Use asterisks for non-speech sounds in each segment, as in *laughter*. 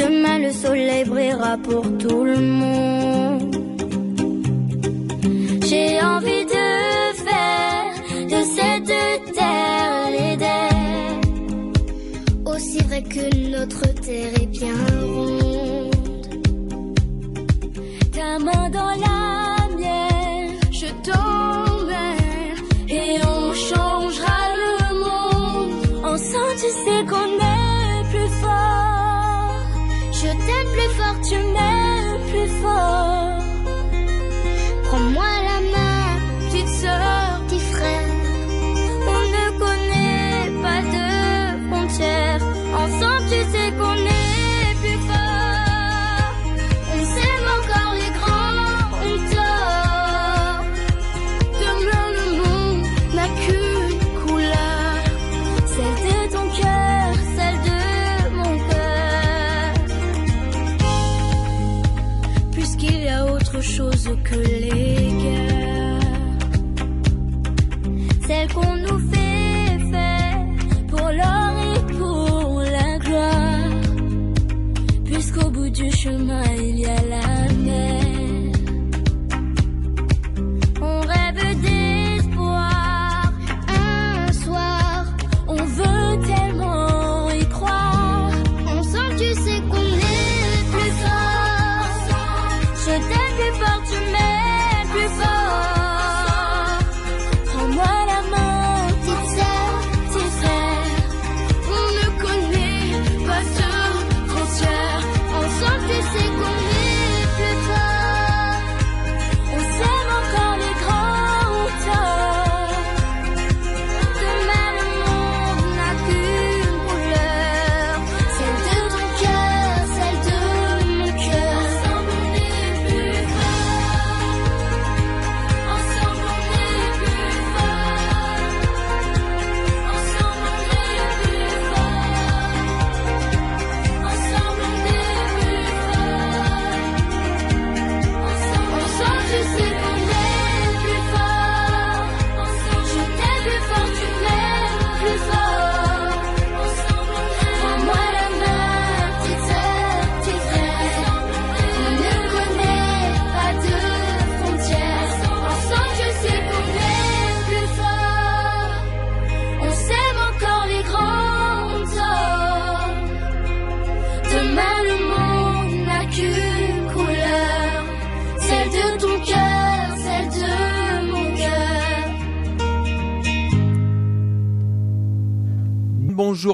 Demain le soleil brillera pour tout le monde. J'ai envie de faire de cette terre l'Éden. Aussi vrai que notre terre est bien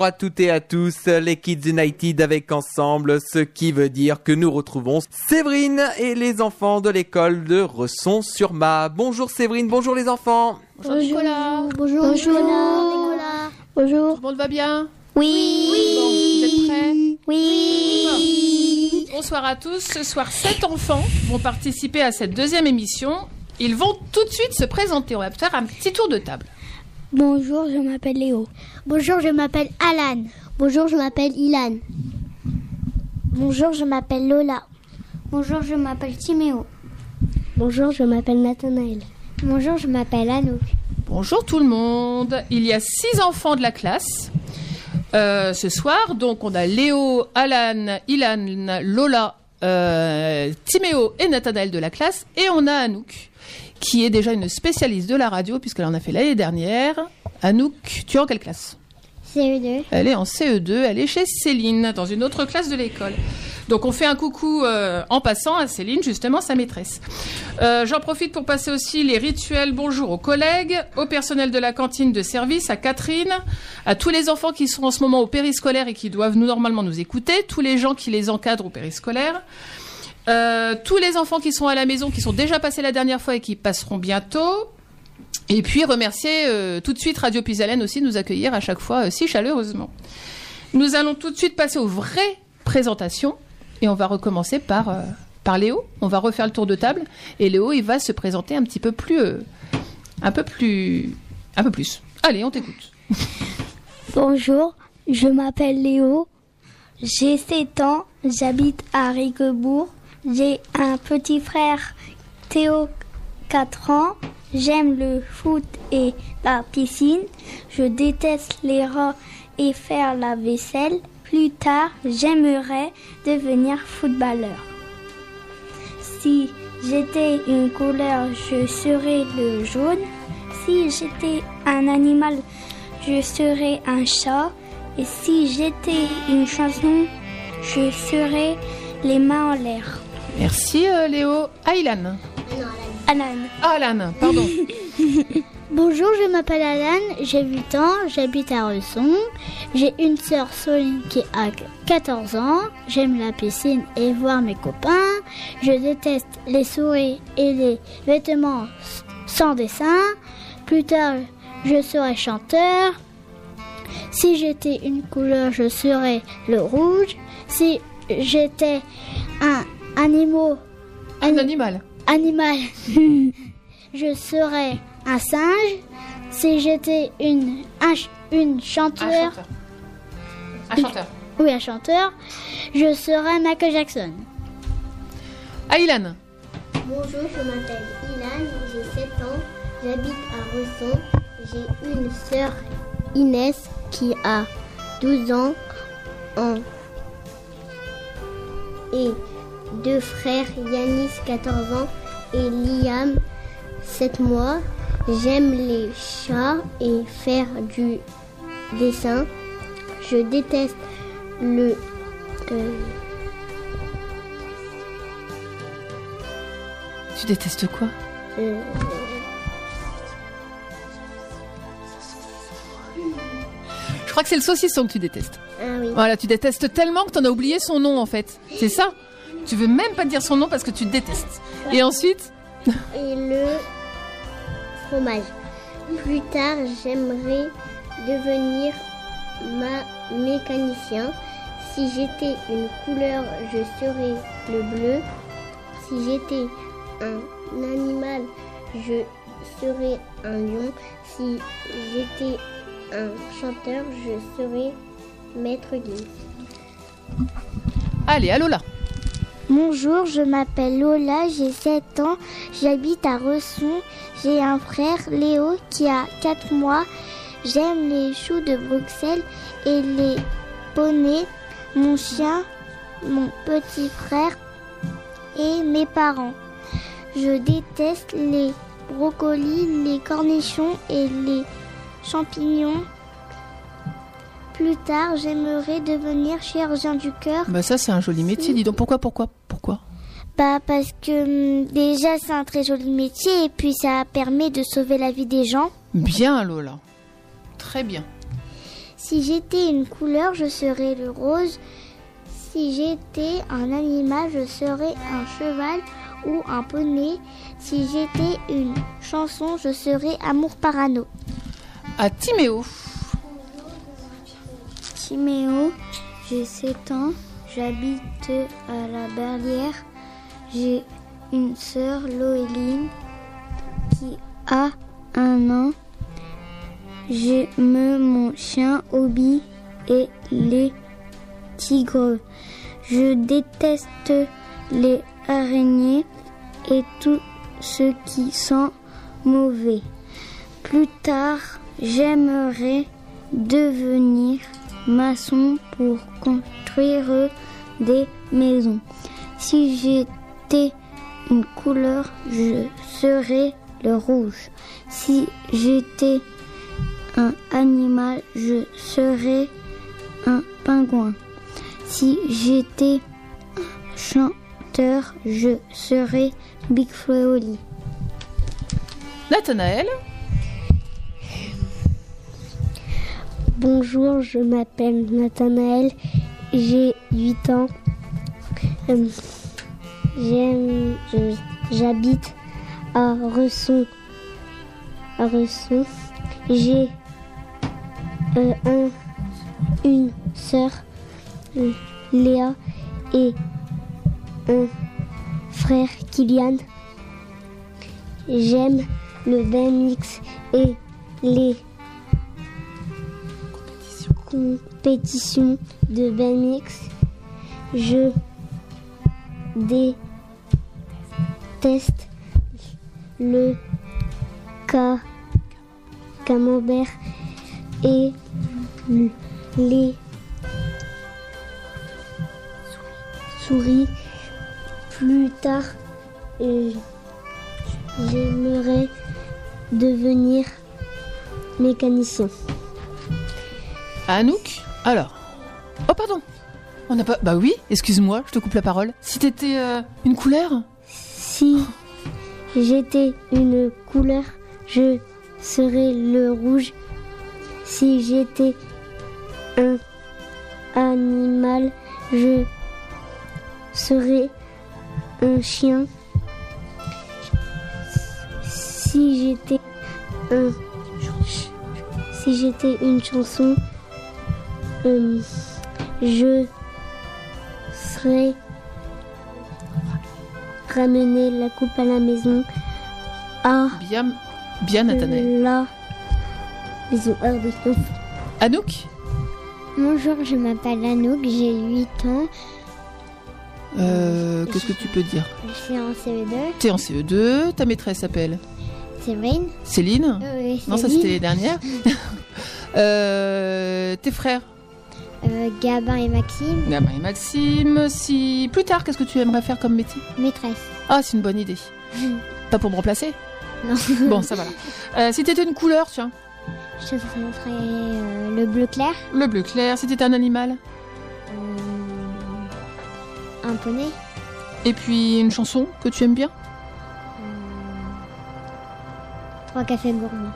Bonjour à toutes et à tous, les Kids United avec ensemble, ce qui veut dire que nous retrouvons Séverine et les enfants de l'école de Resson-sur-Ma. Bonjour Séverine, bonjour les enfants. Bonjour Nicolas. Bonjour, Nicolas. Bonjour. Tout le monde va bien Oui. Bon, vous êtes prêts Oui. Bonsoir à tous. Ce soir, sept enfants vont participer à cette deuxième émission. Ils vont tout de suite se présenter. On va faire un petit tour de table. Bonjour, je m'appelle Léo. Bonjour, je m'appelle Alan. Bonjour, je m'appelle Ilan. Bonjour, je m'appelle Lola. Bonjour, je m'appelle Timéo. Bonjour, je m'appelle Nathanaël. Bonjour, je m'appelle Anouk. Bonjour tout le monde. Il y a six enfants de la classe euh, ce soir. Donc on a Léo, Alan, Ilan, Lola, euh, Timéo et Nathanaël de la classe. Et on a Anouk, qui est déjà une spécialiste de la radio puisqu'elle en a fait l'année dernière. Anouk, tu es en quelle classe CE2. Elle est en CE2, elle est chez Céline, dans une autre classe de l'école. Donc on fait un coucou euh, en passant à Céline, justement sa maîtresse. Euh, J'en profite pour passer aussi les rituels bonjour aux collègues, au personnel de la cantine de service, à Catherine, à tous les enfants qui sont en ce moment au périscolaire et qui doivent nous, normalement nous écouter, tous les gens qui les encadrent au périscolaire. Euh, tous les enfants qui sont à la maison, qui sont déjà passés la dernière fois et qui passeront bientôt. Et puis remercier euh, tout de suite Radio Pisalène aussi de nous accueillir à chaque fois euh, si chaleureusement. Nous allons tout de suite passer aux vraies présentations et on va recommencer par, euh, par Léo. On va refaire le tour de table et Léo il va se présenter un petit peu plus un peu plus un peu plus. Allez, on t'écoute. *laughs* Bonjour, je m'appelle Léo. J'ai 7 ans, j'habite à Riquebourg. J'ai un petit frère, Théo, 4 ans. j'aime le foot et la piscine. Je déteste les rats et faire la vaisselle. Plus tard, j'aimerais devenir footballeur. Si j'étais une couleur, je serais le jaune. Si j'étais un animal, je serais un chat. Et si j'étais une chanson, je serais les mains en l'air. Merci euh, Léo. Aylan. Alan. Ah, Alan, pardon. *laughs* Bonjour, je m'appelle Alan, j'ai 8 ans, j'habite à Resson. J'ai une sœur Soline qui a 14 ans. J'aime la piscine et voir mes copains. Je déteste les souris et les vêtements sans dessin. Plus tard, je serai chanteur. Si j'étais une couleur, je serais le rouge. Si j'étais un animal, Un animal. animal, *laughs* je serais un singe. Si j'étais une, un une Un chanteur, chanteur. Un chanteur. *laughs* oui, un chanteur, je serais Michael Jackson. Aylan. Bonjour, je m'appelle Ilan, j'ai 7 ans, j'habite à Resson. J'ai une sœur Inès qui a 12 ans en- et deux frères Yanis 14 ans et Liam 7 mois. J'aime les chats et faire du dessin. Je déteste le euh, Tu détestes quoi? Euh, Je crois que c'est le saucisson que tu détestes. ah oui. Voilà, tu détestes tellement que t'en as oublié son nom en fait. C'est ça? Tu veux même pas dire son nom parce que tu détestes. Et ensuite et le fromage. Plus tard, j'aimerais devenir ma mécanicien. Si j'étais une couleur, je serais le bleu. Si j'étais un animal, je serais un lion. Si j'étais un chanteur, je serais maître Gims. Allez, à Lola. Bonjour, je m'appelle Lola, j'ai 7 ans, j'habite à Resson. J'ai un frère, Léo, qui a 4 mois. J'aime les choux de Bruxelles et les poneys, mon chien, mon petit frère et mes parents. Je déteste les brocolis, les cornichons et les champignons. Plus tard, j'aimerais devenir chirurgien du cœur. Bah ça c'est un joli métier, dis donc. Pourquoi, pourquoi, pourquoi? Bah parce que hum, déjà c'est un très joli métier et puis ça permet de sauver la vie des gens. Bien Lola. Très bien. Si j'étais une couleur, je serais le rose. Si j'étais un animal, je serais un cheval ou un poney. Si j'étais une chanson, je serais Amour Parano. À Timéo. J'ai 7 ans, j'habite à la Berlière. J'ai une sœur, Loéline, qui a un an. J'aime mon chien, Obi, et les tigres. Je déteste les araignées et tout ce qui sent mauvais. Plus tard, j'aimerais devenir maçon pour construire des maisons. Si j'étais une couleur, je serais le rouge. Si j'étais un animal, je serais un pingouin. Si j'étais un chanteur, je serais Big Oli. Nathanaël? Bonjour, je m'appelle Nathanaël, j'ai 8 ans. Euh, j'habite à Resson. J'ai euh, un, une sœur, Léa, et un frère, Kylian. J'aime le BMX et les compétition de BMX. Je déteste le ca- camembert et les souris. Plus tard, euh, j'aimerais devenir mécanicien. Anouk Alors. Oh, pardon. On n'a pas. Bah oui, excuse-moi, je te coupe la parole. Si t'étais euh, une couleur? Si j'étais une couleur, je serais le rouge. Si j'étais un animal, je serais un chien. Si j'étais un si j'étais une chanson, euh, je serais ramener la coupe à la maison. À Bien, bien Nathanaël. la maison. Ah. Anouk Bonjour, je m'appelle Anouk, j'ai 8 ans. euh, Qu'est-ce que tu peux dire? Je suis en CE2. T'es en CE2, ta maîtresse s'appelle? Céline? Euh, Non, ça Céline, c'était les dernières. *laughs* euh, tes frères? Euh, Gabin et Maxime, Gamin et Maxime. Si plus tard, qu'est-ce que tu aimerais faire comme métier? Maîtresse. Ah, c'est une bonne idée. *laughs* Pas pour me remplacer Non. *laughs* Bon, ça va. là. Euh, si t'étais une couleur, tiens. Je ferais euh, le bleu clair, Le bleu clair. Si t'étais un animal? euh, un poney, Et puis une chanson que tu aimes bien? Trois cafés gourmands.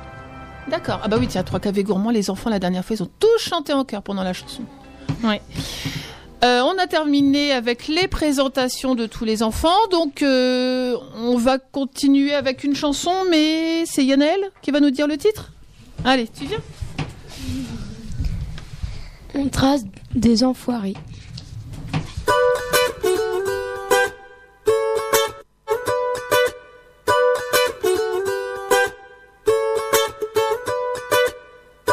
D'accord. Ah bah oui, tiens, trois cafés gourmands, les enfants la dernière fois, ils ont tous chanté en chœur pendant la chanson. Euh, on a terminé avec les présentations de tous les enfants, donc euh, on va continuer avec une chanson, mais c'est Yannel qui va nous dire le titre. Allez, tu viens On trace des enfoirés.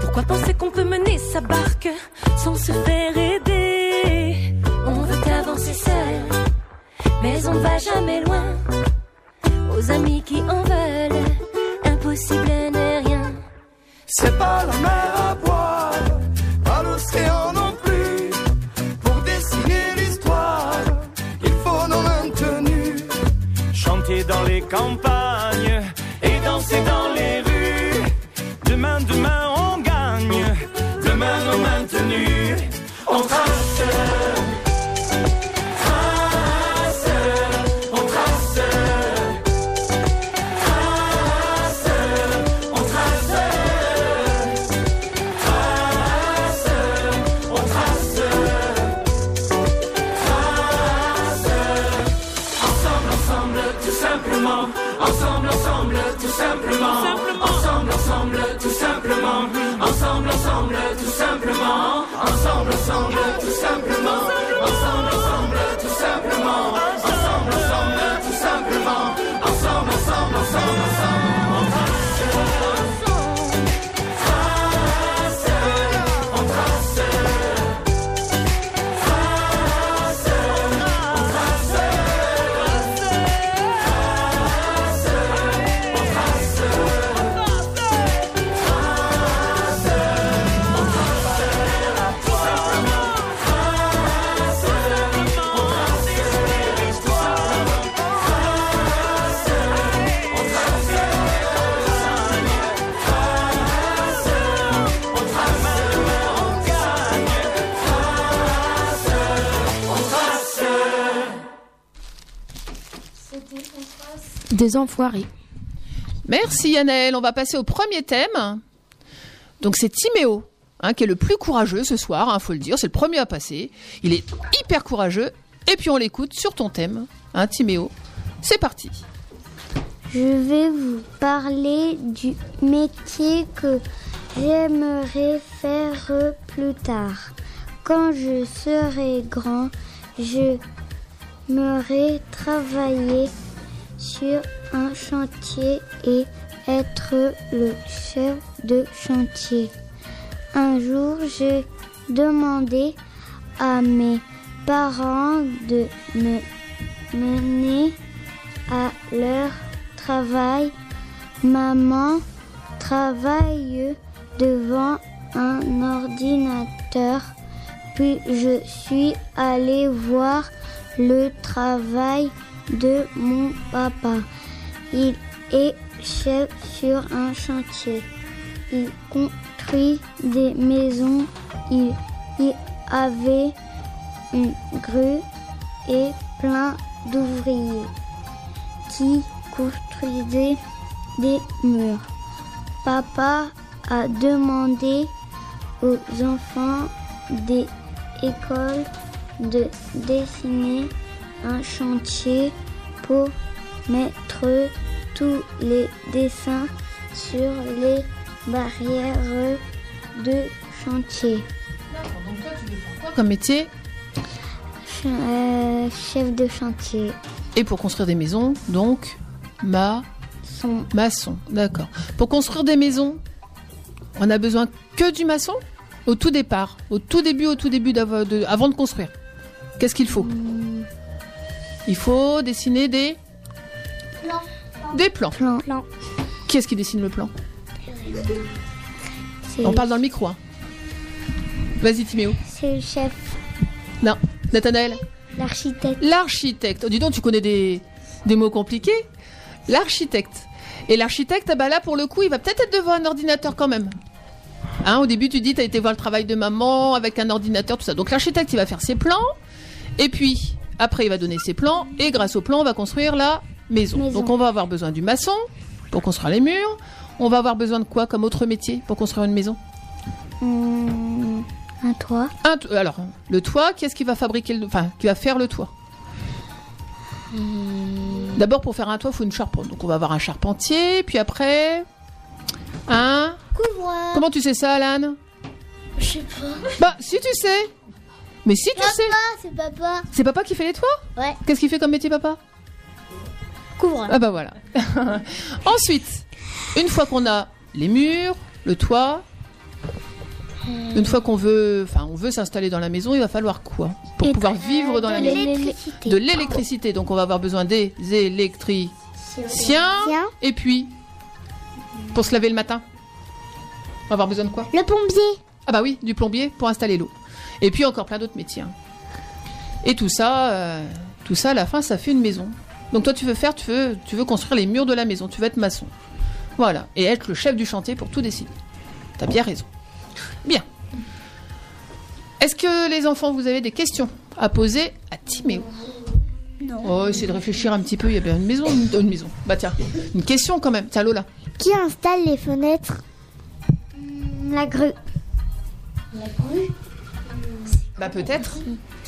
Pourquoi penser qu'on peut mener sa barque Des enfoirés. Merci Yannel. On va passer au premier thème. Donc c'est Timéo, hein, qui est le plus courageux ce soir, il faut le dire. C'est le premier à passer. Il est hyper courageux. Et puis on l'écoute sur ton thème, hein, Timéo. C'est parti. Je vais vous parler du métier que j'aimerais faire plus tard. Quand je serai grand, je m'aurai travailler sur un chantier et être le chef de chantier. Un jour, j'ai demandé à mes parents de me mener à leur travail. Maman travaille devant un ordinateur. Puis je suis allée voir le travail de mon papa. Il est chef sur un chantier. Il construit des maisons. Il y avait une grue et plein d'ouvriers qui construisaient des murs. Papa a demandé aux enfants des écoles de dessiner un chantier pour mettre tous les dessins sur les barrières de chantier. Quoi comme métier? Euh, chef de chantier. Et pour construire des maisons, donc, ma, Son maçon. D'accord. Pour construire des maisons, on a besoin que du maçon? Au tout départ, au tout début, au tout début, de- avant de construire? Qu'est-ce qu'il faut? Il faut dessiner des... Des plans. plan. Qui est-ce qui dessine le plan On parle dans le micro. hein. Vas-y, Timéo. c'est le chef, Non. Nathanaël l'architecte. L'architecte. Oh, dis donc, tu connais des, des mots compliqués L'architecte. Et l'architecte, ah bah là, pour le coup, il va peut-être être devant un ordinateur quand même. Hein, au début, tu dis, tu as été voir le travail de maman avec un ordinateur, tout ça. Donc l'architecte, il va faire ses plans. Et puis, après, il va donner ses plans. Et grâce aux plans, on va construire la maison. Maison. Donc on va avoir besoin du maçon pour construire les murs. On va avoir besoin de quoi comme autre métier pour construire une maison? Hum, un toit. Un to- Alors, le toit, qui est-ce qui va fabriquer le... Enfin, qui va faire le toit? D'abord, pour faire un toit, il faut une charpente. Donc, on va avoir un charpentier, puis après... Un... Comment tu sais ça, Alan? Je sais pas. Bah, si tu sais Mais si tu sais c'est papa. C'est papa qui fait les toits Ouais. Qu'est-ce qu'il fait comme métier, papa Couvre. Ah bah voilà. *laughs* Ensuite, une fois qu'on a les murs, le toit, une fois qu'on veut, enfin, on veut s'installer dans la maison, il va falloir quoi pour Et pouvoir vivre dans la maison l'électricité. De l'électricité. Donc, on va avoir besoin des électriciens. Et puis, pour se laver le matin, on va avoir besoin de quoi Le plombier. Ah bah oui, du plombier pour installer l'eau. Et puis encore plein d'autres métiers. hein. Et tout ça, euh, tout ça à la fin, ça fait une maison. Donc toi, tu veux faire, tu veux, tu veux construire les murs de la maison, tu veux être maçon. Voilà, et être le chef du chantier pour tout décider. T'as bien raison. Bien. Est-ce que les enfants, vous avez des questions à poser à Timéo? Non. Oh, essayez de réfléchir un petit peu. Il y a bien une maison, une, une maison. Bah tiens, une question quand même. Tiens, Lola. Qui installe les fenêtres? La grue? Bah peut-être.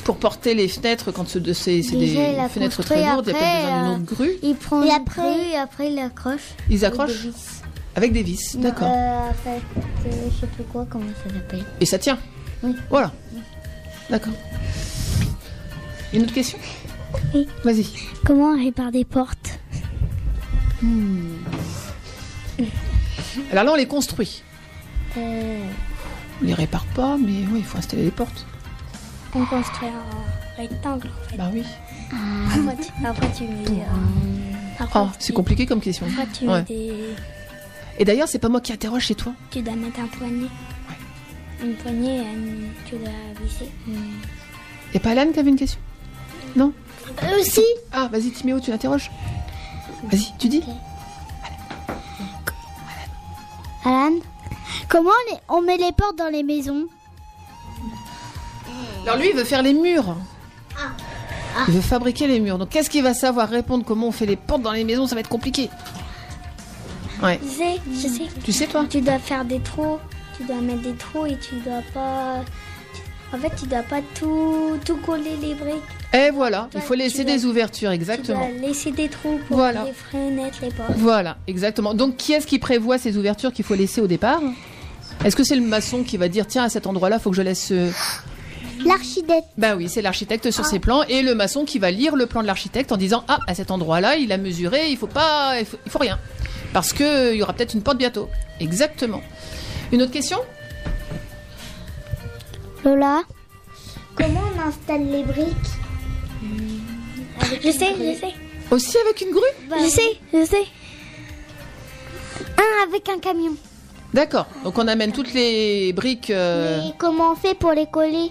Pour porter les fenêtres quand ce- c'est des fenêtres très lourdes, il y a peut-être après, besoin d'une euh, autre grue. Il prend Et une après- grue et après il accroche. Ils avec accrochent des vis. avec des vis, d'accord. Euh, fait, euh, je sais plus quoi, comment ça s'appelle. Et ça tient. Oui. Voilà. D'accord. Une autre question? Oui. Vas-y. Comment on répare des portes? Alors là, on les construit. euh, On les répare pas, mais oui, il faut installer les portes. On construit un rectangle en fait. Bah oui. Après, tu, après, tu mets. euh, après, Ah, c'est compliqué comme question. Après, tu, Ouais. des, Et d'ailleurs, c'est pas moi qui interroge chez toi. tu dois mettre un poignet. Une poignée, tu dois visser. Y a pas Alan qui avait une question? Non Aussi Ah, vas-y, Timéo, tu l'interroges Vas-y, tu dis Alan Comment on, les- on met les portes dans les maisons? Alors lui, il veut faire les murs. Il veut fabriquer les murs. Donc qu'est-ce qu'il va savoir répondre Comment on fait les portes dans les maisons? Ça va être compliqué. Ouais. Je sais, je sais. Tu sais toi? Tu dois faire des trous, tu dois mettre des trous et tu dois pas. En fait, tu dois pas tout, tout coller les briques. Et voilà, il faut laisser tu dois- des ouvertures, Tu exactement. dois laisser des trous pour Voilà. les fenêtres, les portes. Voilà, exactement. Donc qui est-ce qui prévoit ces ouvertures qu'il faut laisser au départ? Est-ce que c'est le maçon qui va dire tiens à cet endroit-là faut que je laisse euh, L'architecte. Bah oui, c'est l'architecte sur ses plans et le maçon qui va lire le plan de l'architecte en disant ah à cet endroit-là il a mesuré, il faut pas, il faut, il faut rien parce que euh, il y aura peut-être une porte bientôt. Exactement. Une autre question? Lola. Comment on installe les briques? Je sais, je sais. Aussi avec une grue? Je sais, je sais. Un avec un camion. D'accord. Donc on amène toutes les briques euh, Et comment on fait pour les coller?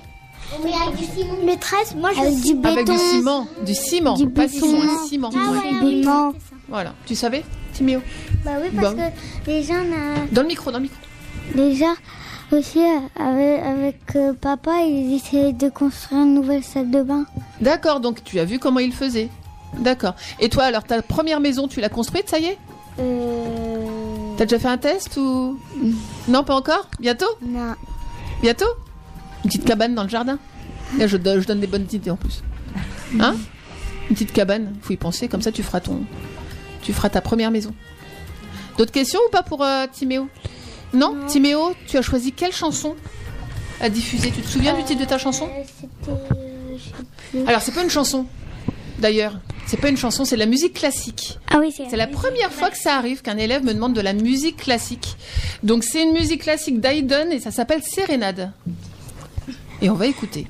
Avec du ciment. 13, moi je avec du béton. avec du ciment, du ciment, Du pas du béton. ciment, du ciment. Ah Ouais. ouais, béton. Voilà. Tu savais, Timéo Bah oui, parce Bah que déjà, on a- Dans le micro, dans le micro. déjà aussi euh, avec, avec, euh, papa, ils essayaient de construire une nouvelle salle de bain. D'accord. Donc tu as vu comment il faisait. D'accord. Et toi alors ta première maison tu l'as construite, ça y est Euh... T'as déjà fait un test ou? Non, pas encore? Bientôt? Non. Bientôt? Une petite cabane dans le jardin Là, je, donne- je donne des bonnes idées en plus. Hein? Une petite cabane, faut y penser, comme ça tu feras ton. Tu feras ta première maison. D'autres questions ou pas pour euh, Timéo? Non, Timéo, tu as choisi quelle chanson à diffuser? Tu te souviens du titre de ta chanson? Euh, C'était... euh, je sais plus. Alors, c'est pas une chanson, d'ailleurs. C'est pas une chanson, c'est de la musique classique. Ah oui, c'est C'est la première fois que ça arrive qu'un élève me demande de la musique classique. Donc c'est une musique classique d'Haydn et ça s'appelle Sérénade. Et on va écouter.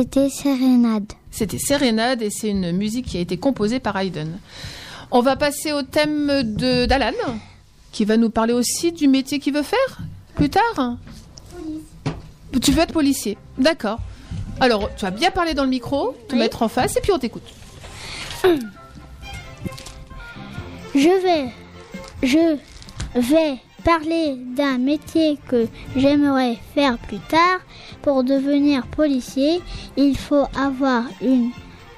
C'était Sérénade. C'était Sérénade et c'est une musique qui a été composée par Haydn. On va passer au thème de d'Alan, qui va nous parler aussi du métier qu'il veut faire plus tard. Tu veux être policier, d'accord. Alors, tu vas bien parler dans le micro, te mettre en face et puis on t'écoute. Je vais, je vais parler d'un métier que j'aimerais faire plus tard. Pour devenir policier, il faut avoir une,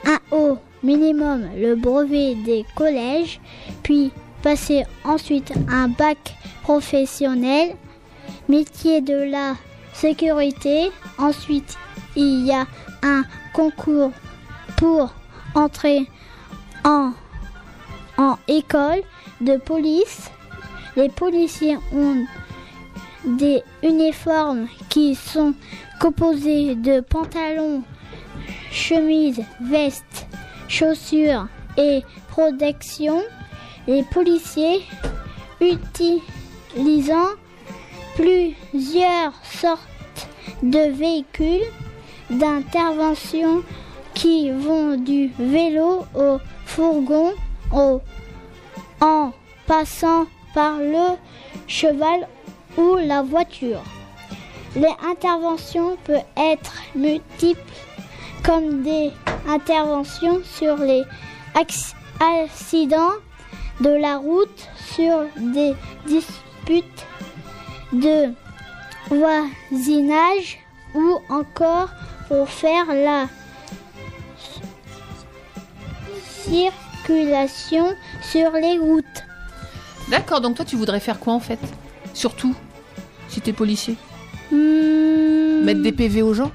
un haut minimum le brevet des collèges, puis passer ensuite un bac professionnel, métier de la sécurité. Ensuite, il y a un concours pour entrer en, en école de police. Les policiers ont des uniformes qui sont composés de pantalons, chemises, vestes, chaussures et protection. Les policiers utilisant plusieurs sortes de véhicules d'intervention qui vont du vélo au fourgon au, en passant par le cheval ou la voiture. Les interventions peuvent être multiples comme des interventions sur les acc- accidents de la route, sur des disputes de voisinage ou encore pour faire la circulation sur les routes. D'accord, donc toi tu voudrais faire quoi en fait? Surtout, si t'es policier? Hmm, Mettre des PV aux gens?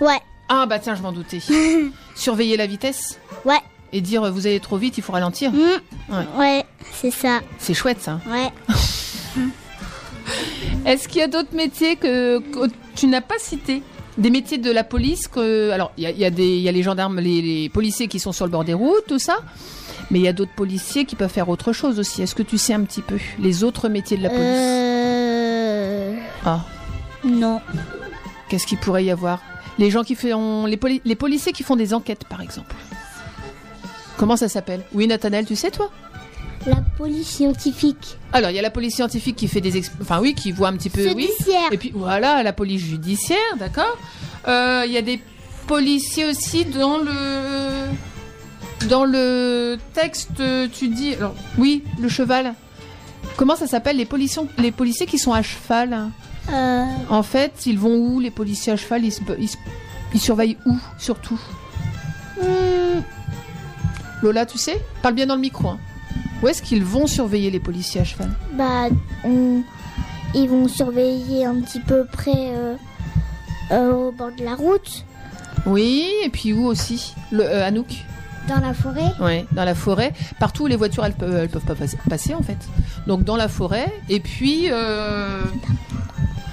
Ouais, Ah bah tiens, je m'en doutais. *laughs* Surveiller la vitesse? Ouais, et dire euh, vous allez trop vite, il faut ralentir? hmm, Ouais. ouais, c'est ça. C'est chouette ça. Ouais. *laughs* Est-ce qu'il y a d'autres métiers que, que tu n'as pas cités? Des métiers de la police que... Alors, il y a, il y a des- il y a les gendarmes, les, les policiers qui sont sur le bord des routes, tout ça? Mais il y a d'autres policiers qui peuvent faire autre chose aussi. Est-ce que tu sais un petit peu les autres métiers de la police Euh... Ah, Non. qu'est-ce qu'il pourrait y avoir? Les gens qui font... Les, poli- les policiers qui font des enquêtes, par exemple. Comment ça s'appelle? Oui, Nathanaël, tu sais, toi? La police scientifique. Alors, il y a la police scientifique qui fait des... exp- Enfin, oui, qui voit un petit peu... Oui. Judiciaire. Et puis voilà, la police judiciaire, d'accord. Euh, Il y a des policiers aussi dans le dans le texte. Tu dis alors oui, le cheval. Comment ça s'appelle les policiers les policiers qui sont à cheval? Euh... En fait, ils vont où les policiers à cheval? Ils, se- ils se- ils surveillent où surtout? Hmm, Lola, tu sais? Parle bien dans le micro. hein. Où est-ce qu'ils vont surveiller les policiers à cheval? Bah, on- ils vont surveiller un petit peu près euh, euh, au bord de la route, Oui, et puis où aussi? Le, Anouk? Dans la forêt. Ouais, dans la forêt, partout où les voitures elles peuvent, elles peuvent pas passer, en fait. Donc dans la forêt, et puis euh,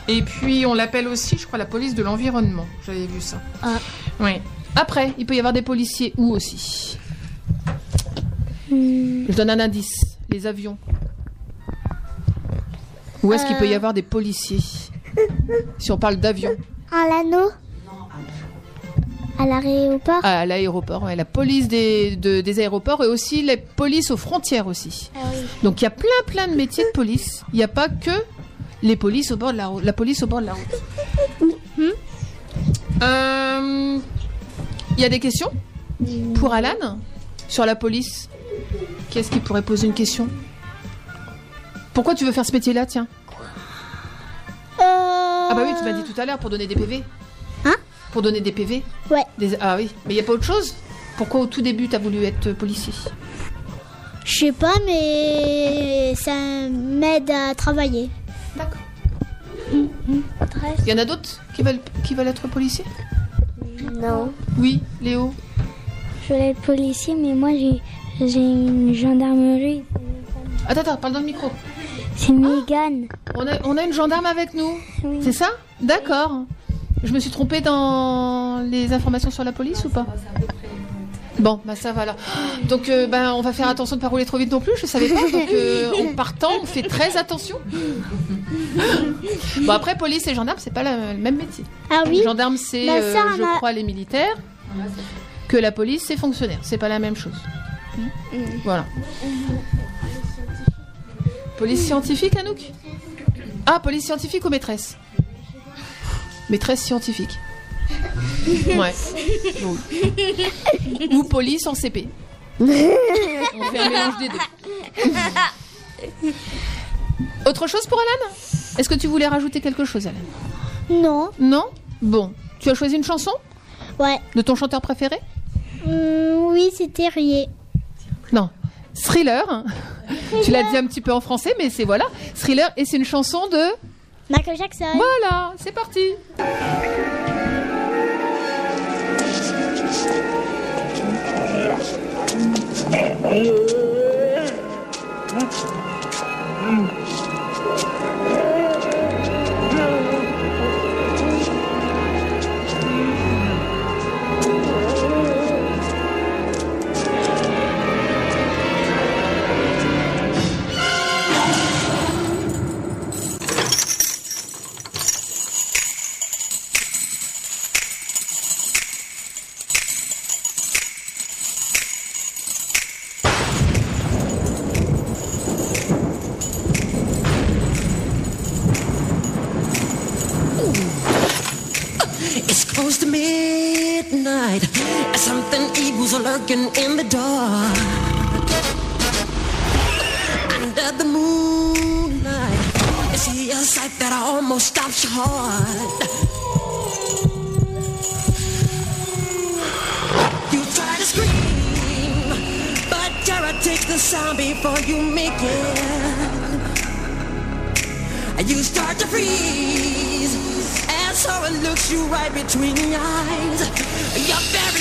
et puis on l'appelle aussi, je crois, la police de l'environnement. J'avais vu ça. Ah. Oui. Après, il peut y avoir des policiers où aussi? Hmm, Je donne un indice. Les avions. Où est-ce qu'il peut y avoir des policiers? Si on parle d'avions. À l'anneau? À l'aéroport À l'aéroport, ouais, la police des, de- des aéroports et aussi les polices aux frontières aussi. Ah oui. Donc il y a plein plein de métiers de police. Il n'y a pas que les polices au bord de la. La police au bord de la route. Hmm Euh, Il y a des questions pour Alan sur la police? Qui est-ce qui pourrait poser une question? Pourquoi tu veux faire ce métier-là, tiens? Euh... Ah bah oui, tu m'as dit tout à l'heure pour donner des PV. Pour donner des PV Ouais. Des- Ah oui, mais il n'y a pas autre chose? Pourquoi au tout début tu as voulu être policier? Je sais pas, mais ça m'aide à travailler. D'accord. Il y en a d'autres qui veulent, qui veulent être policiers? Non. Oui, Léo Je voulais être policier, mais moi j'ai une gendarmerie. Attends, attends, parle dans le micro. C'est Mégane. On a, on a une gendarme avec nous. Oui. C'est ça? D'accord. Je me suis trompée dans les informations sur la police ou pas Bon, bah ça va alors. Donc, euh, ben, on va faire attention de ne pas rouler trop vite non plus. Je savais pas. Donc, euh, en partant, on fait très attention. Bon après police et gendarme c'est pas la- le même métier. Ah oui Gendarme c'est Ma euh, sœur, je elle m'a- crois les militaires. Que la police c'est fonctionnaire, c'est pas la même chose. Voilà. Police scientifique Anouk? Ah police scientifique ou maîtresse? Maîtresse scientifique. Ouais. *laughs* Ou police en CP. *laughs* On fait un mélange des deux. Autre chose pour Alan? Est-ce que tu voulais rajouter quelque chose, Alan? Non. Non? Bon. Tu as choisi une chanson? Ouais. De ton chanteur préféré? Hum, oui, c'était Rier. Non. Thriller. tu l'as dit un petit peu en français, mais c'est voilà. Thriller, et c'est une chanson de. Michael Jackson. Voilà, c'est parti. Lurking in the dark. Under the moonlight, I see a sight that almost stops your heart. You try to scream, but terror takes the sound before you make it. And you start to freeze as horror looks you right between the eyes. You're paralyzed.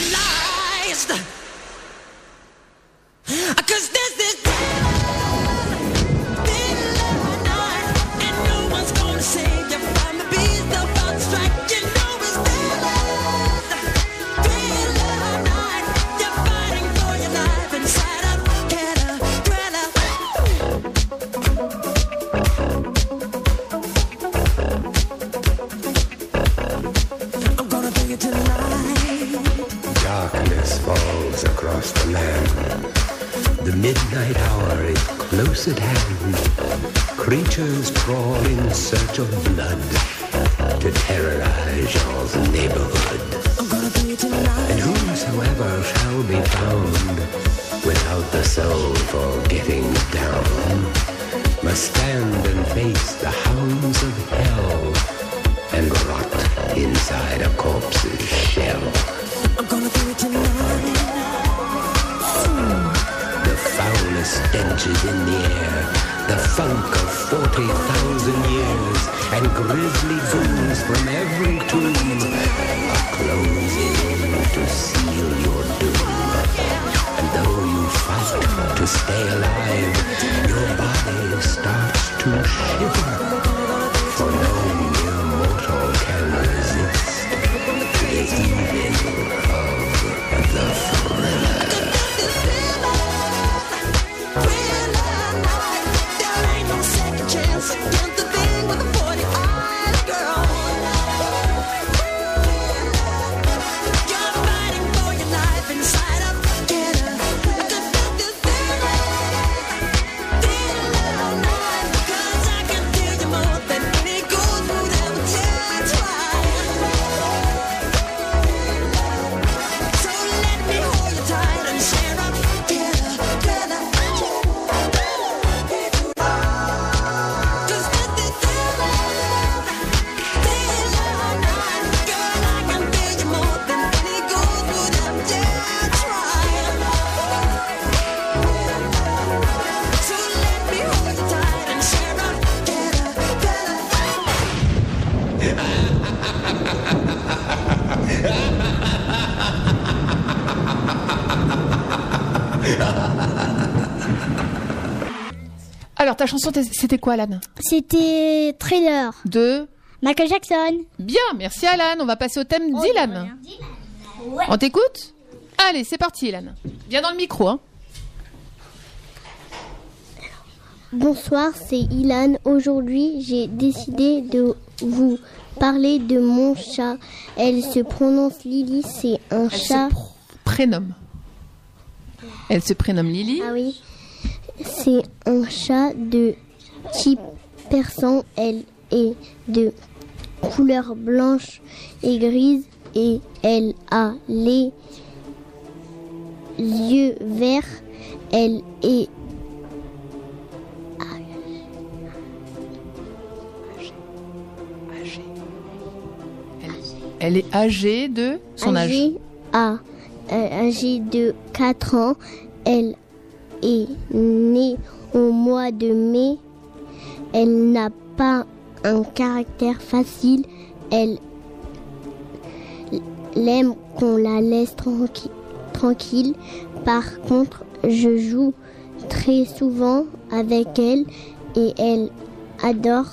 Chanson c'était quoi Alan? C'était Thriller. De? Michael Jackson. Bien, merci Alan. On va passer au thème Dylan. On t'écoute? Allez, c'est parti Alan. Viens dans le micro. Hein. Bonsoir, c'est Ilan. Aujourd'hui, j'ai décidé de vous parler de mon chat. Elle se prononce Lily, c'est un Elle chat. se pr- prénomme. Elle se prénomme Lily. Ah oui. C'est un chat de type persan. Elle est de couleur blanche et grise et elle a les yeux verts. Elle est Elle est âgée de son âge. âgée à euh, âgée de 4 ans. Elle née au mois de mai. Elle n'a pas un caractère facile. Elle elle aime qu'on la laisse tranqui- tranquille. Par contre, je joue très souvent avec elle et elle adore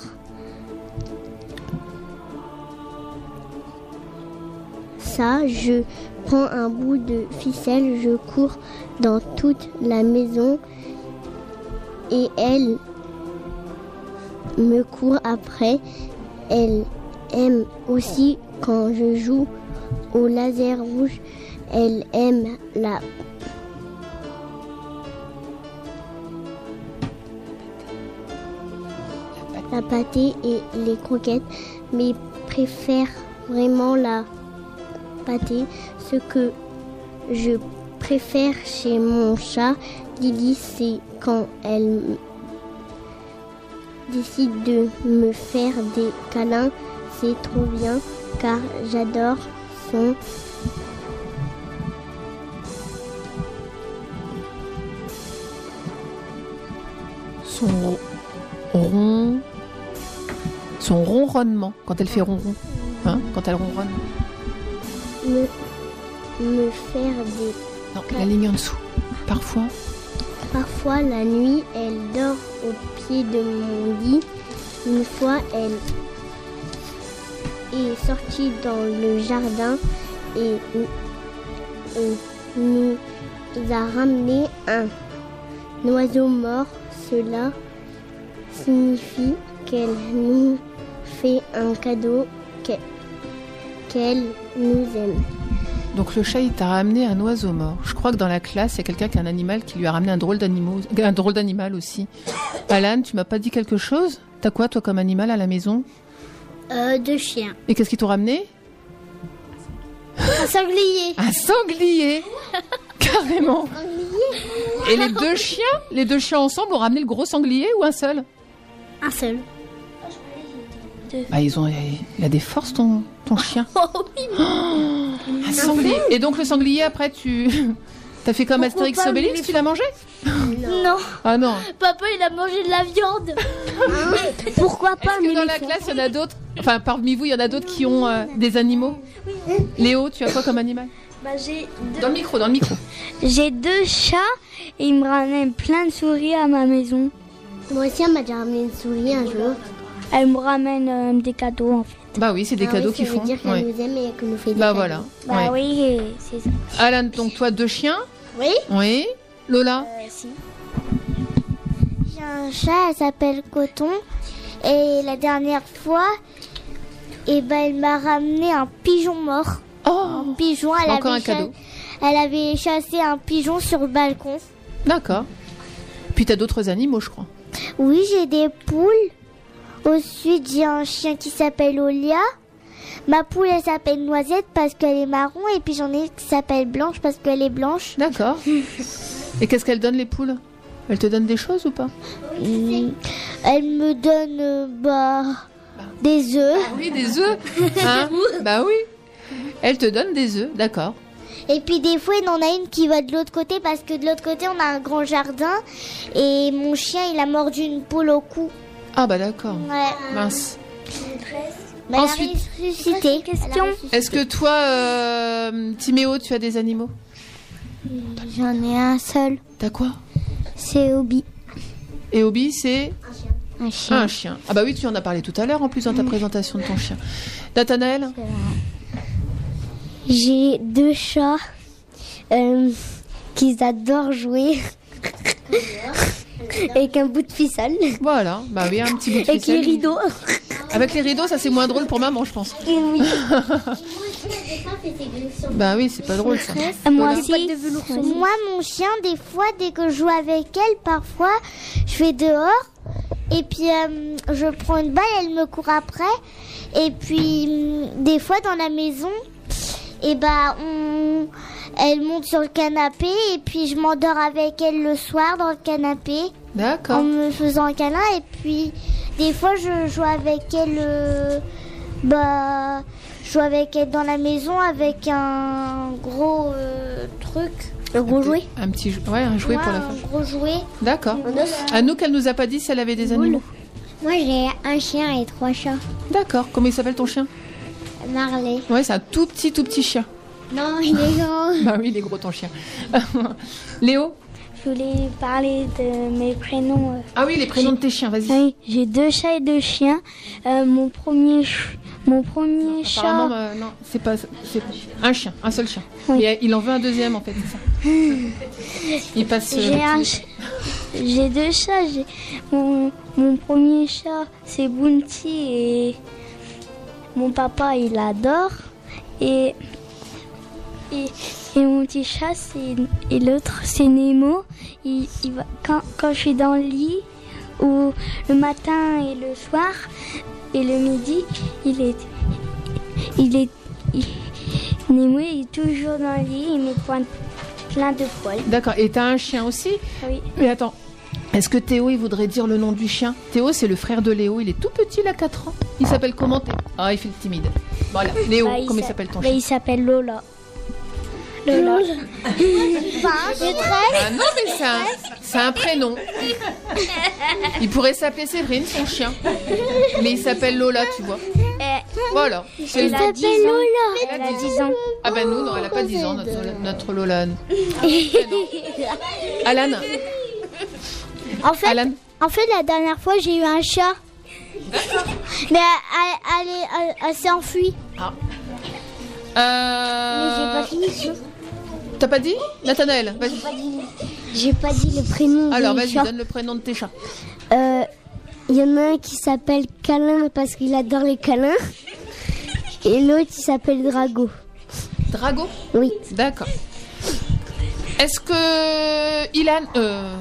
ça, je prends un bout de ficelle, je cours dans toute la maison et elle me court après. Elle aime aussi quand je joue au laser rouge. Elle aime la la pâtée et les croquettes, mais préfère vraiment la pâté. Ce que je préfère chez mon chat, Lily, c'est quand elle décide de me faire des câlins. C'est trop bien car j'adore son Son rond. Son ronronnement. Quand elle fait ronron. Hein Quand elle ronronne. me, me faire des Non, la ligne en dessous. Parfois. Parfois, la nuit, elle dort au pied de mon lit. Une fois, elle est sortie dans le jardin et, nous a ramené un oiseau mort. Cela signifie qu'elle nous fait un cadeau, que- qu'elle nous aime. Donc le chat, il t'a ramené un oiseau mort. Je crois que dans la classe, il y a quelqu'un qui a un animal qui lui a ramené un drôle d'animal, un drôle d'animal aussi. *coughs* Alan, tu m'as pas dit quelque chose? T'as quoi toi comme animal à la maison? Euh, deux chiens. Et qu'est-ce qu'ils t'ont ramené? Un sanglier. *laughs* Un sanglier? *laughs* Carrément Et les deux chiens? Les deux chiens ensemble ont ramené le gros sanglier ou un seul? Un seul. Bah ils ont, il a des forces ton, ton chien. *laughs* Oh oui. Un sanglier. Et donc le sanglier après tu, *laughs* t'as fait comme Pourquoi Astérix Obélix, tu l'as mangé? Non. Ah non. Papa, il a mangé de la viande. *laughs* Pourquoi pas Est-ce que dans la classe il y en a d'autres? Enfin parmi vous il y en a d'autres qui ont euh, des animaux? Léo, tu as quoi comme animal? Bah, j'ai Dans le micro, dans le micro. J'ai deux chats et ils me ramènent plein de souris à ma maison. Moi aussi, elle m'a déjà ramené une souris un jour. Elles me ramènent euh, des cadeaux en fait. Bah oui, c'est des Ah cadeaux oui, qu'ils ça veut font. dire qu'elle Ouais. nous aime et qu'elle nous fait des Bah cadeaux. voilà. Bah ouais. oui, c'est ça. Alan, donc toi deux chiens Oui. Oui. Lola si. J'ai un chat, elle s'appelle Coton. Et la dernière fois, eh ben, elle m'a ramené un pigeon mort. un pigeon, elle Encore avait, un cadeau. elle avait chassé un pigeon sur le balcon. D'accord. Puis t'as d'autres animaux, je crois. Oui, j'ai des poules. Ensuite, j'ai un chien qui s'appelle Olia. Ma poule, elle s'appelle Noisette parce qu'elle est marron. Et puis j'en ai qui s'appelle Blanche parce qu'elle est blanche. D'accord. *laughs* Et qu'est-ce qu'elles donnent les poules? Elles te donnent des choses ou pas? Mm. Elle me donne euh, bah, des œufs. Oui, des œufs. Hein? *laughs* Bah oui. Elles te donnent des œufs, d'accord. Et puis des fois, il en a une qui va de l'autre côté parce que de l'autre côté, on a un grand jardin. Et mon chien, il a mordu une poule au cou. Ah bah d'accord. Ouais. Mince. A Ensuite- ressuscité. Question. Est-ce que toi, euh, Timéo, tu as des animaux? J'en ai un seul. T'as quoi? C'est Obi. Et Obi, c'est? Un chien. un chien. Ah bah oui, tu en as parlé tout à l'heure en plus dans ta présentation de ton chien. Nathanaël? J'ai deux chats euh, qui adorent jouer. Avec un bout de ficelle. Voilà, bah oui, un petit bout de Avec les ficelle. rideaux. Avec les rideaux, ça c'est moins drôle pour maman, je pense. Oui. *laughs* Bah oui, c'est pas drôle ça. Moi Lola. aussi. Moi, mon chien, des fois, dès que je joue avec elle, parfois, je vais dehors. Et puis, euh, je prends une balle, elle me court après. Et puis, hum, des fois, dans la maison, et bah, on... elle monte sur le canapé. Et puis, je m'endors avec elle le soir dans le canapé. D'accord. En me faisant un câlin. Et puis, des fois, je joue avec elle. euh, bah, je joue avec elle dans la maison avec un gros euh, truc. Un gros jouet Un petit jou- ouais, un jouet pour la femme. Un gros jouet. D'accord. Anouk, elle nous a pas dit si elle avait des animaux. Moi, j'ai un chien et trois chats. D'accord. Comment il s'appelle ton chien? Marley. Ouais, c'est un tout petit, tout petit chien. Non, il est grand. Bah oui, il est gros ton chien. *laughs* Léo Je voulais parler de mes prénoms. euh. Ah oui, les prénoms de tes chiens, vas-y. Oui, j'ai deux chats et deux chiens. Euh, mon premier, ch- mon premier Apparemment, chat. euh, non, c'est pas, c'est un chien, un seul chien. Et euh, il en veut un deuxième en fait, c'est ça. *laughs* Il passe. euh, J'ai un ch- j'ai deux chats. J'ai mon, mon premier chat, c'est Bounty et mon papa il adore et et, et mon petit chat c'est et l'autre c'est Nemo. Il, il va quand quand je suis dans le lit ou le matin et le soir et le midi, il est il est il- Nemo il est toujours dans le lit, il met plein, plein de poils. D'accord. Et t'as un chien aussi? Oui. Mais attends. Est-ce que Théo, il voudrait dire le nom du chien? Théo, c'est le frère de Léo. Il est tout petit, il a 4 ans. Il s'appelle comment Ah, il fait le timide. Voilà. Léo, Bah, comment il s'a- s'appelle ton bah, chien? Il s'appelle Lola. Lola. *laughs* Ah non, mais c'est un, c'est un prénom. *laughs* Il pourrait s'appeler Séverine, son chien. Mais il s'appelle Lola, tu vois. Voilà. C'est Elle le- a 10 ans. Elle a 10 ans. Ah bah nous, non, elle a pas 10 ans, notre, notre Lola. *laughs* Alan En fait, en fait, la dernière fois, j'ai eu un chat. Mais elle, elle, est- elle- elle s'est enfuie. Ah. Mais j'ai pas fini. Euh... T'as pas dit Nathanaël, vas-y. J'ai pas dit le prénom. Alors vas-y, donne le prénom de tes chats. Euh, Il y en a un qui s'appelle Câlin parce qu'il adore les câlins. Et l'autre, il s'appelle Drago. Drago Oui. D'accord. Est-ce que Ilan... Euh...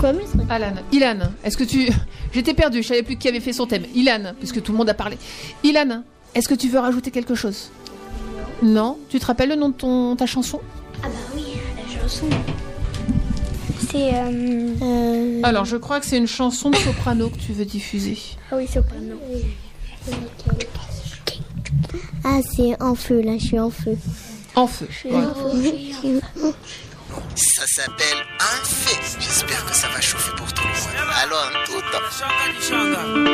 Quoi, Alan, Ilan, est-ce que tu... J'étais perdue, je savais plus qui avait fait son thème. Ilan, puisque tout le monde a parlé. Ilan, est-ce que tu veux rajouter quelque chose? Non Tu te rappelles le nom de ton, ta chanson? Ah bah oui, la chanson. C'est... euh, Alors, je crois que c'est une chanson de soprano que tu veux diffuser. Ah oui, soprano. Ah, c'est en feu, là, je suis en feu. En feu. voilà. Ça s'appelle un fait. J'espère que ça va chauffer pour tout le monde. Un tout. Je suis en feu,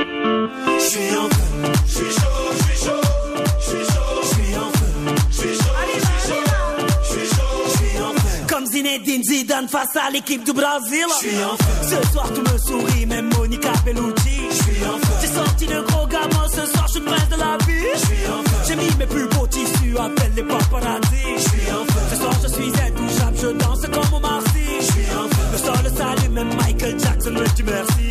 je suis chaud, je suis chaud, Zidane face à l'équipe du Brésil. Je suis en feu. Ce soir, tout me sourit, même Monica Bellucci. Je suis en feu. J'ai sorti le gros gamin, ce soir, je suis prince de la vie. Je suis en feu. J'ai mis mes plus beaux tissus, appelle les paparazzi. Je suis en feu. Ce soir, je suis intouchable, je danse comme au Marcy. Le sol même Michael Jackson me dit merci.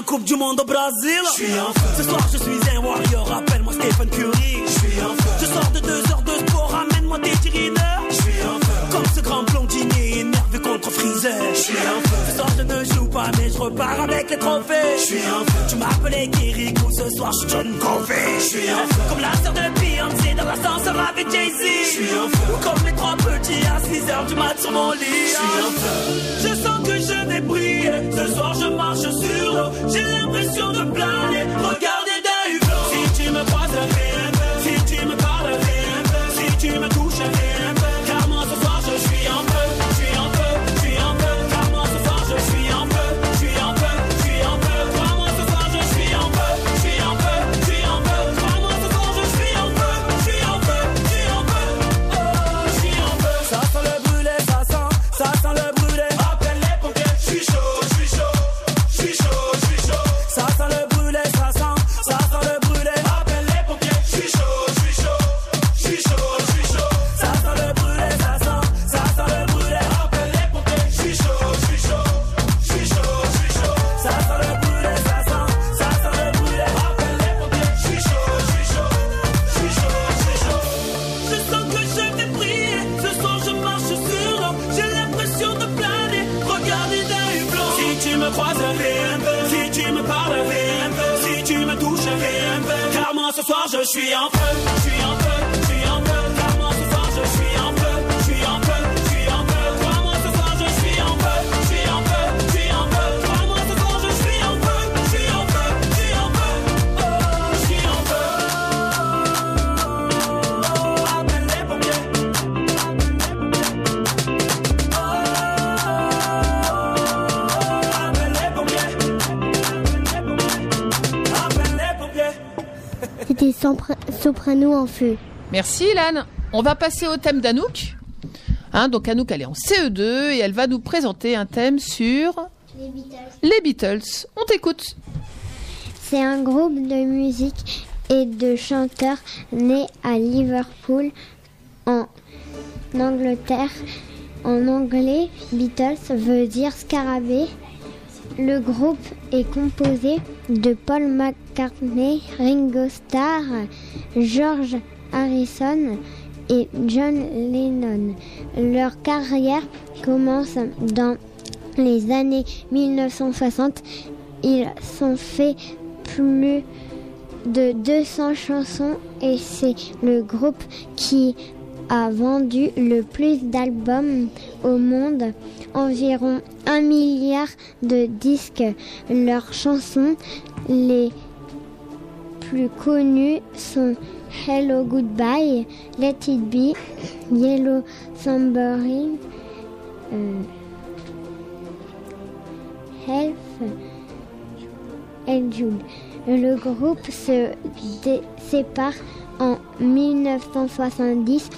En Coupe du Monde au Brésil. Ce soir, je suis un warrior. Appelle-moi Stephen Curry. mais je repars avec les trophées. Je suis un feu. Tu m'appelais Kirikou, ce soir je suis John Covey. Je suis un feu. Comme la sœur de Beyoncé dans l'ascenseur avec Jay-Z. Je suis un feu. Comme les trois petits à 6 heures du mat sur mon lit. Je suis un feu. Je sens que je vais briller. Ce soir je marche sur l'eau. J'ai l'impression de planer. Regardez d'un hublot. Si tu me croises, si tu me parles, rien si tu me touches, je suis en soprano en feu. Merci Ilan. On va passer au thème d'Anouk. Hein, donc Anouk, elle est en CE2 et elle va nous présenter un thème sur les Beatles. On t'écoute. C'est un groupe de musique et de chanteurs né à Liverpool, en Angleterre. En anglais, Beatles veut dire scarabée. Le groupe est composé de Paul McCartney, Ringo Starr, George Harrison et John Lennon. Leur carrière commence dans les années 1960. Ils sont fait plus de 200 chansons et c'est le groupe qui a vendu le plus d'albums au monde, environ un milliard de disques. Leurs chansons les plus connues sont Hello Goodbye, Let It Be, Yellow Submarine, euh, Health et Jude. Le groupe se sépare en 1970,